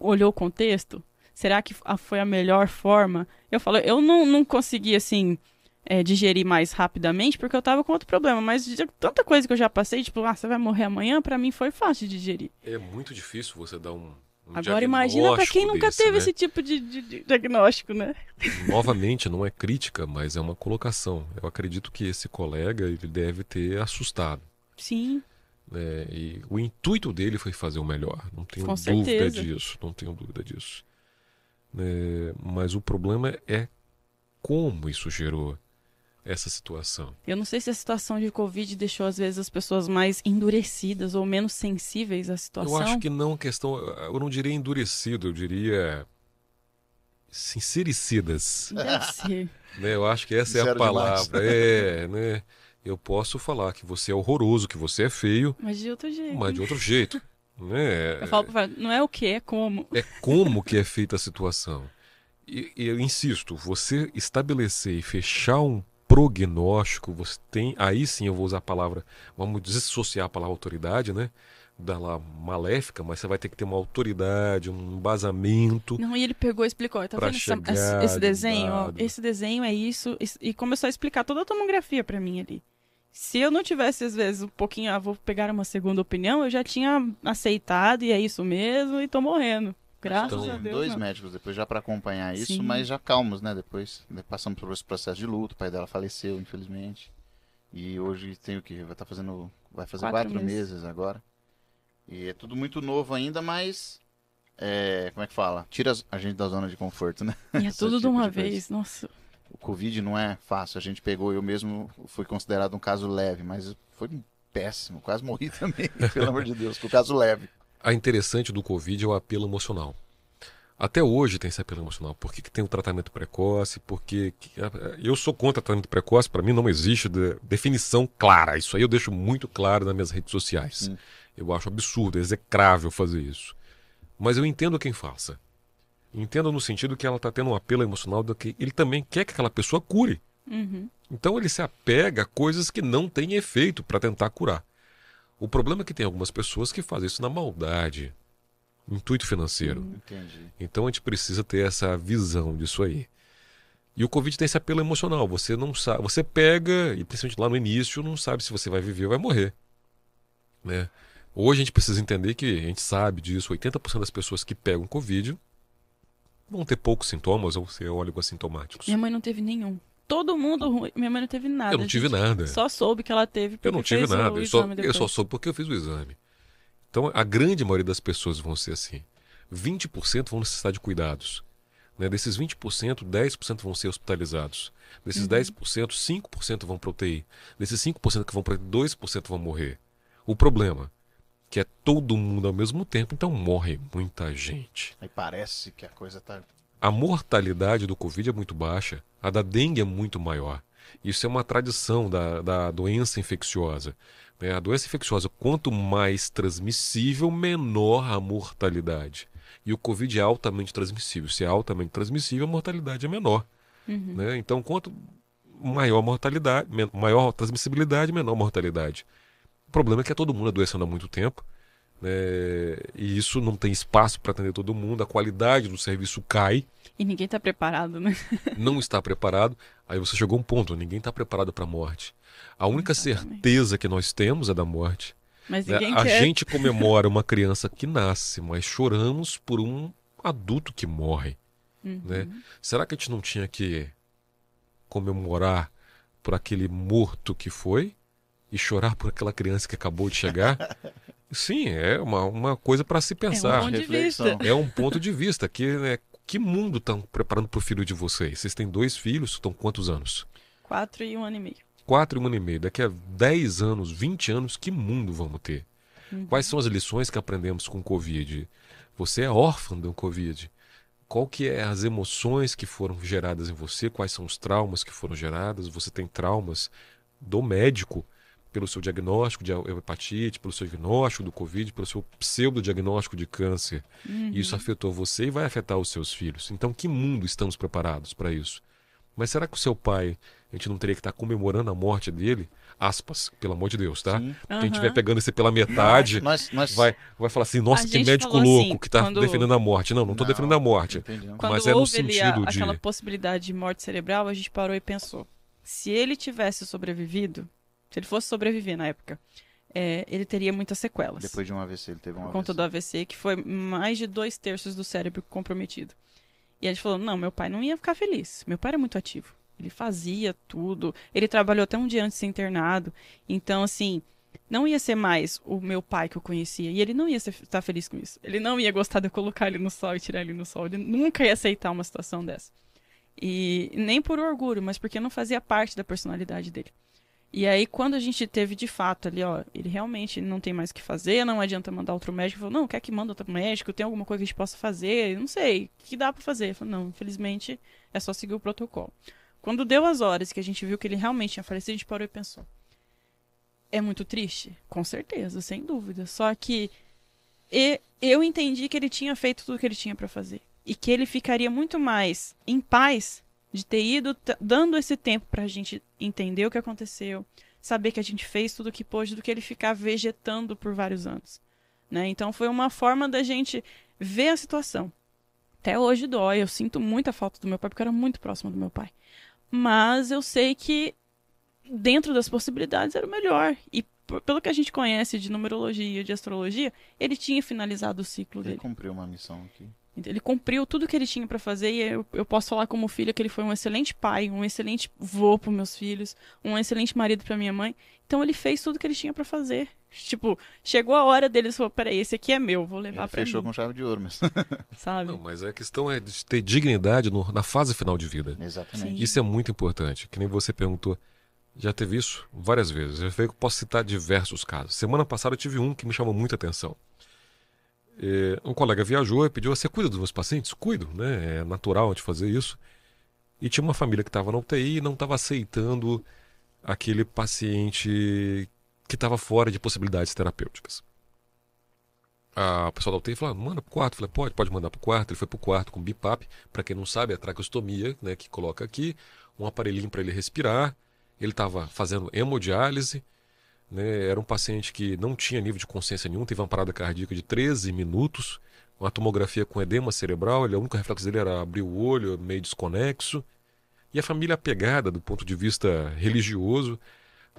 olhou o contexto? Será que a- foi a melhor forma? Eu falo, eu não, não consegui, assim, é, digerir mais rapidamente, porque eu tava com outro problema. Mas tanta coisa que eu já passei, tipo, ah, você vai morrer amanhã, pra mim foi fácil de digerir. é muito difícil você dar um. um Agora imagina pra quem nunca desse, teve né? esse tipo de, de- de diagnóstico, né? Novamente, não é crítica, mas é uma colocação. Eu acredito que esse colega ele deve ter assustado. Sim, né? E o intuito dele foi fazer o melhor. Não tenho Com dúvida certeza. disso. Não tenho dúvida disso. Né? Mas o problema é como isso gerou essa situação. eu não sei se a situação de Covid deixou, às vezes, as pessoas mais endurecidas ou menos sensíveis à situação. Eu acho que não questão. Eu não diria endurecido, eu diria sincericidas. Deve ser. né? Eu acho que essa é a demais. palavra. É, né? Eu posso falar que você é horroroso, que você é feio, Mas de outro jeito. mas de outro jeito. Né? Eu falo não é o que, é como. É como que é feita a situação. E, e eu insisto, você estabelecer e fechar um prognóstico, você tem. Aí sim eu vou usar a palavra. Vamos dissociar a palavra autoridade, né? Da lá maléfica, mas você vai ter que ter uma autoridade, um embasamento. Não, e ele pegou e explicou. Tá vendo chegar esse, esse de desenho? ó? esse desenho é isso. E começou a explicar toda a tomografia pra mim ali. Se eu não tivesse, às vezes, um pouquinho, ah, vou pegar uma segunda opinião, eu já tinha aceitado e é isso mesmo e tô morrendo. Graças Então, a Deus. dois não. médicos depois já pra acompanhar isso, Sim. mas já calmos, né? Depois né, passamos por esse processo de luto, o pai dela faleceu, infelizmente. E hoje tem o que? Vai tá fazendo. Vai fazer Quatro quatro, meses. meses. agora. E é tudo muito novo ainda, mas. é, como é que fala? Tira a gente da zona de conforto, né? E é tudo de tipo uma de vez. Nossa. O Covid não é fácil. A gente pegou, eu mesmo fui considerado um caso leve, mas foi péssimo. Quase morri também, pelo amor de Deus, um caso leve. A interessante do Covid é o apelo emocional. Até hoje tem esse apelo emocional. Por que, que tem o tratamento precoce? Porque que, eu sou contra tratamento precoce, para mim não existe de, definição clara. Isso aí eu deixo muito claro nas minhas redes sociais. Hum. Eu acho absurdo, execrável fazer isso. Mas eu entendo quem faça. Entendo no sentido que ela está tendo um apelo emocional do que ele também quer que aquela pessoa cure. Uhum. Então ele se apega a coisas que não têm efeito para tentar curar. O problema é que tem algumas pessoas que fazem isso na maldade, intuito financeiro. Hum, entendi. Então a gente precisa ter essa visão disso aí. E o Covid tem esse apelo emocional. Você não sabe, você pega e principalmente lá no início não sabe se você vai viver ou vai morrer, né? Hoje a gente precisa entender que a gente sabe disso. 80% das pessoas que pegam Covid vão ter poucos sintomas ou ser oligossintomáticos. Minha mãe não teve nenhum. Todo mundo ruim. Minha mãe não teve nada. Eu não tive gente. nada. Só soube que ela teve porque Eu não tive nada. Eu só, eu só soube porque eu fiz o exame. Então a grande maioria das pessoas vão ser assim. 20% vão necessitar de cuidados. Né? Desses 20%, 10% vão ser hospitalizados. Desses Uhum. 10%, 5% vão para UTI. Desses 5% que vão para 2% vão morrer. O problema que é todo mundo ao mesmo tempo, então morre muita gente. Aí parece que a coisa tá. A mortalidade do Covid é muito baixa, a da dengue é muito maior. Isso é uma tradição da, da doença infecciosa. né? A doença infecciosa, quanto mais transmissível, menor a mortalidade. E o Covid é altamente transmissível. Se é altamente transmissível, a mortalidade é menor. Uhum. né? Então, quanto maior a mortalidade, maior a transmissibilidade, menor a mortalidade. O problema é que é todo mundo adoecendo há muito tempo. né? E isso não tem espaço para atender todo mundo, a qualidade do serviço cai E ninguém tá preparado, né? não está preparado, aí você chegou a um ponto, ninguém está preparado para a morte. A única Exatamente. certeza que nós temos é da morte. Mas né? ninguém A quer. gente comemora uma criança que nasce, mas choramos por um adulto que morre. Uhum. né? Será que a gente não tinha que comemorar por aquele morto que foi e chorar por aquela criança que acabou de chegar? Sim, é uma, uma coisa para se É um pensar. ponto de vista. É um ponto de vista que, né, que mundo estão preparando para o filho de vocês? Vocês têm dois filhos, estão quantos anos? Quatro e um ano e meio. Quatro e um ano e meio. Daqui a 10 anos, 20 anos, que mundo vamos ter? Uhum. Quais são as lições que aprendemos com o Covid? Você é órfão do Covid. Qual que é as emoções que foram geradas em você? Quais são os traumas que foram gerados? Você tem traumas do médico pelo seu diagnóstico de hepatite, pelo seu diagnóstico do Covid, pelo seu pseudo-diagnóstico de câncer. Uhum. E Isso afetou você e vai afetar os seus filhos. Então, que mundo estamos preparados para isso? Mas será que o seu pai, a gente não teria que estar comemorando a morte dele? Aspas, pelo amor de Deus, tá? Sim. Quem estiver pegando esse pela metade, Nós, nós... vai, vai falar assim: nossa, A que médico falou louco assim, que tá quando- defendendo a morte. Não, não tô Não, defendendo a morte. Entendeu? Quando Mas é no houve ali a- sentido de- aquela possibilidade de morte cerebral, a gente parou e pensou. Se ele tivesse sobrevivido, se ele fosse sobreviver na época, é, ele teria muitas sequelas. Depois de um AVC, ele teve um por AVC. conta do AVC, que foi mais de dois terços do cérebro comprometido. E a gente falou, não, meu pai não ia ficar feliz. Meu pai era muito ativo. Ele fazia tudo. Ele trabalhou até um dia antes de ser internado. Então, assim, não ia ser mais o meu pai que eu conhecia. E ele não ia estar feliz com isso. Ele não ia gostar de eu colocar ele no sol e tirar ele no sol. Ele nunca ia aceitar uma situação dessa. E nem por orgulho, mas porque não fazia parte da personalidade dele. E aí, quando a gente teve de fato ali, ó, ele realmente não tem mais o que fazer, não adianta mandar outro médico. Falou, não, quer que manda outro médico? Tem alguma coisa que a gente possa fazer? Não sei, o que dá pra fazer? Falou, não, infelizmente é só seguir o protocolo. Quando deu as horas que a gente viu que ele realmente tinha falecido, a gente parou e pensou. É muito triste? Com certeza, sem dúvida. Só que e- eu entendi que ele tinha feito tudo o que ele tinha pra fazer. E que ele ficaria muito mais em paz de ter ido dando esse tempo pra gente entender o que aconteceu, saber que a gente fez tudo o que pôde, do que ele ficar vegetando por vários anos. Né? Então foi uma forma da gente ver a situação. Até hoje dói, eu sinto muita falta do meu pai, porque eu era muito próximo do meu pai. Mas eu sei que dentro das possibilidades era o melhor. E pelo que a gente conhece de numerologia, de astrologia, ele tinha finalizado o ciclo Ele dele. cumpriu uma missão aqui. Ele cumpriu tudo que ele tinha pra fazer e eu, eu posso falar como filha que ele foi um excelente pai, um excelente vô para meus filhos, um excelente marido pra minha mãe. Então ele fez tudo que ele tinha pra fazer. Tipo, chegou a hora dele, ele falou, peraí, esse aqui é meu, vou levar Ele pra fechou mim, com chave de ouro mesmo. sabe? Não, mas a questão é de ter dignidade no- na fase final de vida. Exatamente. Sim. Isso é muito importante. Que nem você perguntou. Já teve isso várias vezes. Eu sei que eu posso citar diversos casos. Semana passada eu tive um que me chamou muita atenção. É, um colega viajou e pediu: Você cuida dos meus pacientes? Cuido, né? É natural de fazer isso. E tinha uma família que estava na UTI e não estava aceitando aquele paciente que estava fora de possibilidades terapêuticas. A pessoa da UTI falou: ah, manda pro quarto. Eu falei: pode, pode mandar pro quarto. Ele foi pro quarto com BIPAP. Para quem não sabe, é a né, que coloca aqui, um aparelhinho para ele respirar. Ele estava fazendo hemodiálise. Né, era um paciente que não tinha nível de consciência nenhum, teve uma parada cardíaca de 13 minutos, uma tomografia com edema cerebral. Ele, o único reflexo dele era abrir o olho, meio desconexo. E a família apegada do ponto de vista religioso.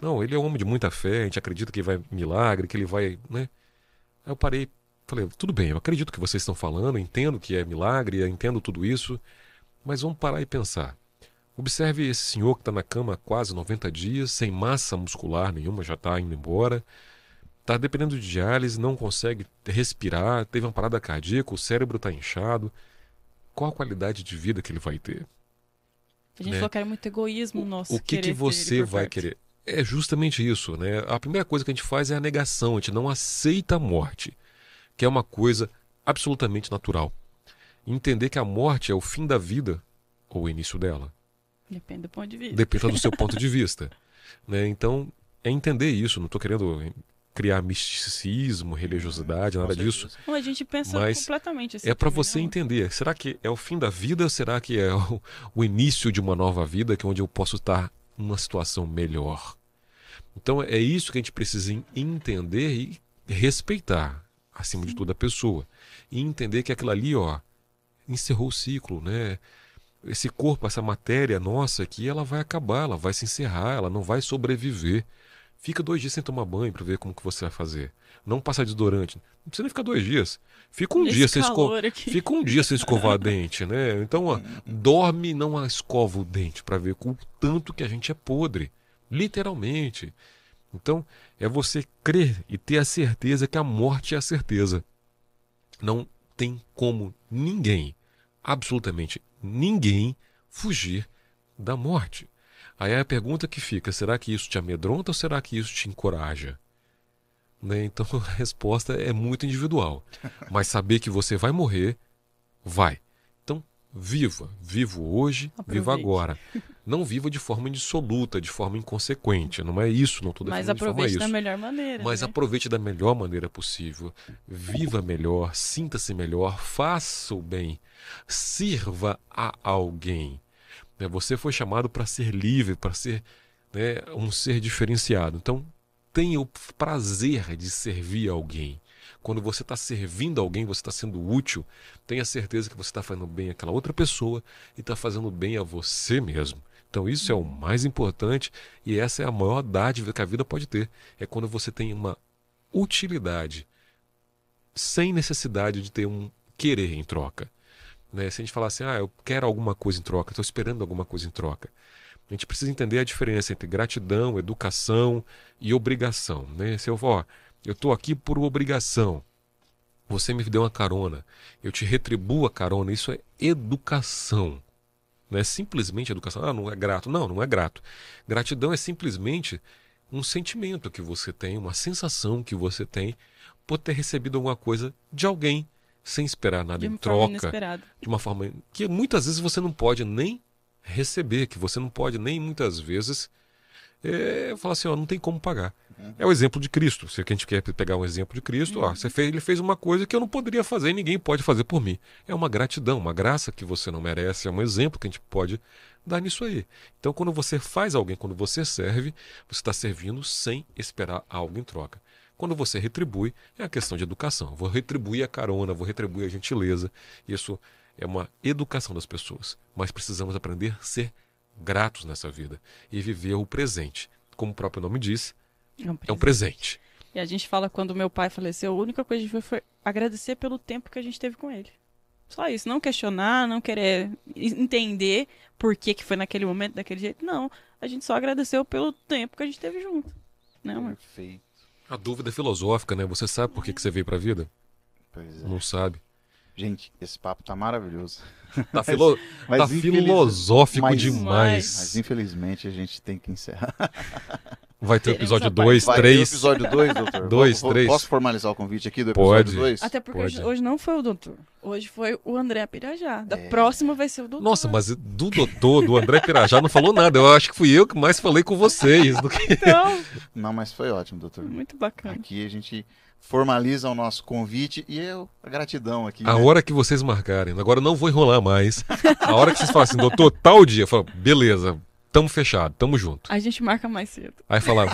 Não, ele é um homem de muita fé, a gente acredita que vai milagre, que ele vai. Né? Aí eu parei, falei, tudo bem, eu acredito que vocês estão falando, entendo que é milagre, entendo tudo isso, mas vamos parar e pensar. Observe esse senhor que está na cama há quase 90 dias, sem massa muscular nenhuma, já está indo embora, está dependendo de diálise, não consegue respirar, teve uma parada cardíaca, o cérebro está inchado. Qual a qualidade de vida que ele vai ter? A gente né? falou que era muito egoísmo nosso. O que, que você vai perto. querer? É justamente isso, né? A primeira coisa que a gente faz é a negação, a gente não aceita a morte, que é uma coisa absolutamente natural. Entender que a morte é o fim da vida ou o início dela. Depende do ponto de vista. Depende do seu ponto de vista. Né? Então, é entender isso. Não estou querendo criar misticismo, religiosidade, nada disso. Não, a gente pensa Mas completamente assim. É para você não. entender. Será que é o fim da vida? Será que é o, o, início de uma nova vida, que é onde eu posso estar numa situação melhor? Então é isso que a gente precisa entender e respeitar, acima Sim. de tudo, a pessoa. E entender que aquilo ali, ó, encerrou o ciclo, né? Esse corpo, essa matéria nossa aqui, ela vai acabar, ela vai se encerrar, ela não vai sobreviver. Fica dois dias sem tomar banho para ver como que você vai fazer. Não passar desodorante. Não precisa nem ficar dois dias. Fica um dia sem escovar. Fica um dia sem escovar dente, né? Então, ó, dorme e não escova o dente para ver com o tanto que a gente é podre. Literalmente. Então, é você crer e ter a certeza que a morte é a certeza. Não tem como ninguém, absolutamente ninguém, fugir da morte. Aí é a pergunta que fica: será que isso te amedronta ou será que isso te encoraja? Né? Então a resposta é muito individual. Mas saber que você vai morrer, vai. Então, viva. Vivo hoje, Aproveite. viva agora. Não viva de forma indissoluta, de forma inconsequente. Não é isso, não estou defendendo Mas aproveite da melhor maneira. Mas né? aproveite da melhor maneira possível. Viva melhor, sinta-se melhor, faça o bem, sirva a alguém. Né? Você foi chamado para ser livre, para ser né, um ser diferenciado. Então, tenha o prazer de servir alguém. Quando você está servindo alguém, você está sendo útil, tenha certeza que você está fazendo bem àquela outra pessoa e está fazendo bem a você mesmo. Então isso é o mais importante e essa é a maior dádiva que a vida pode ter. É quando você tem uma utilidade sem necessidade de ter um querer em troca. Né? Se a gente falar assim, ah, eu quero alguma coisa em troca, estou esperando alguma coisa em troca. A gente precisa entender a diferença entre gratidão, educação e obrigação. Né? Se eu ó, eu estou aqui por obrigação, você me deu uma carona, eu te retribuo a carona, isso é educação. Não é simplesmente educação. Ah, não é grato. Não, não é grato. Gratidão é simplesmente um sentimento que você tem, uma sensação que você tem por ter recebido alguma coisa de alguém sem esperar nada em troca, de uma forma que muitas vezes você não pode nem receber, que você não pode nem muitas vezes é, falar assim, ó, não tem como pagar. É o exemplo de Cristo. Se a gente quer pegar um exemplo de Cristo, ó, você fez, ele fez uma coisa que eu não poderia fazer e ninguém pode fazer por mim. É uma gratidão, uma graça que você não merece, é um exemplo que a gente pode dar nisso aí. Então, quando você faz alguém, quando você serve, você está servindo sem esperar algo em troca. Quando você retribui, é a questão de educação. Vou retribuir a carona, vou retribuir a gentileza. Isso é uma educação das pessoas. Mas precisamos aprender a ser gratos nessa vida e viver o presente. Como o próprio nome diz, é um presente. É um presente. E a gente fala quando meu pai faleceu, a única coisa que a gente foi, foi agradecer pelo tempo que a gente teve com ele. Só isso, não questionar, não querer entender por que, que foi naquele momento, daquele jeito. Não, a gente só agradeceu pelo tempo que a gente teve junto. Né, Perfeito. A dúvida é filosófica, né? Você sabe por que, que você veio pra vida? Pois é. Não sabe. Gente, esse papo tá maravilhoso. Tá, filo... Mas tá infeliz- filosófico mas- demais. Mas infelizmente a gente tem que encerrar. Vai ter episódio a parte 2, Vai ter o 3. episódio 2, doutor? Dois, Vou- vou- três. Posso formalizar o convite aqui do Pode. episódio 2? Até porque Pode. hoje, hoje não foi o doutor. Hoje foi o André Pirajá. Da É. próxima vai ser o doutor. Nossa, mas do doutor, do André Pirajá, não falou nada. Eu acho que fui eu que mais falei com vocês. do que- Então, Não, mas foi ótimo, doutor. muito bacana. Aqui a gente formaliza o nosso convite e eu, a gratidão aqui. A né? hora que vocês marcarem. Agora eu não vou enrolar mais. A hora que vocês falam assim, doutor, tal dia, eu falo, beleza, tamo fechado, tamo junto. A gente marca mais cedo. Aí falar,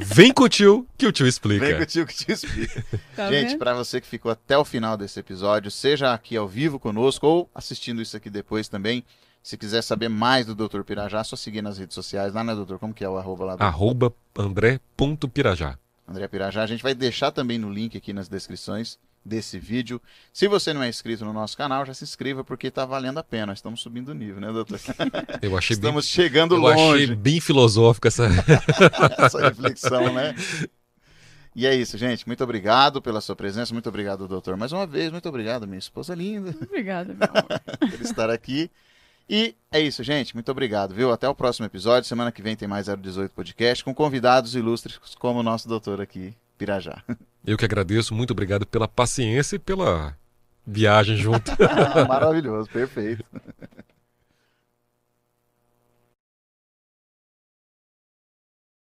vem com o tio, que o tio explica. Vem com o tio que te explica. Tá Gente, para você que ficou até o final desse episódio, seja aqui ao vivo conosco ou assistindo isso aqui depois também, se quiser saber mais do Dr. Pirajá, é só seguir nas redes sociais. Lá, né, doutor? Como que é o arroba lá do Arroba andré.pirajá. André Pirajá? A gente vai deixar também no link aqui nas descrições desse vídeo. Se você não é inscrito no nosso canal, já se inscreva porque tá valendo a pena. Nós estamos subindo o nível, né, doutor? Eu achei bem, Estamos chegando eu longe. achei bem filosófico essa. essa reflexão, né? E é isso, gente. Muito obrigado pela sua presença. Muito obrigado, doutor. Mais uma vez, muito obrigado, minha esposa linda, Obrigada, meu amor. por estar aqui. E é isso, gente. Muito obrigado, viu? Até o próximo episódio. Semana que vem tem mais 018 Podcast com convidados ilustres como o nosso doutor aqui, Pirajá. Eu que agradeço, muito obrigado pela paciência e pela viagem junto. Maravilhoso, perfeito.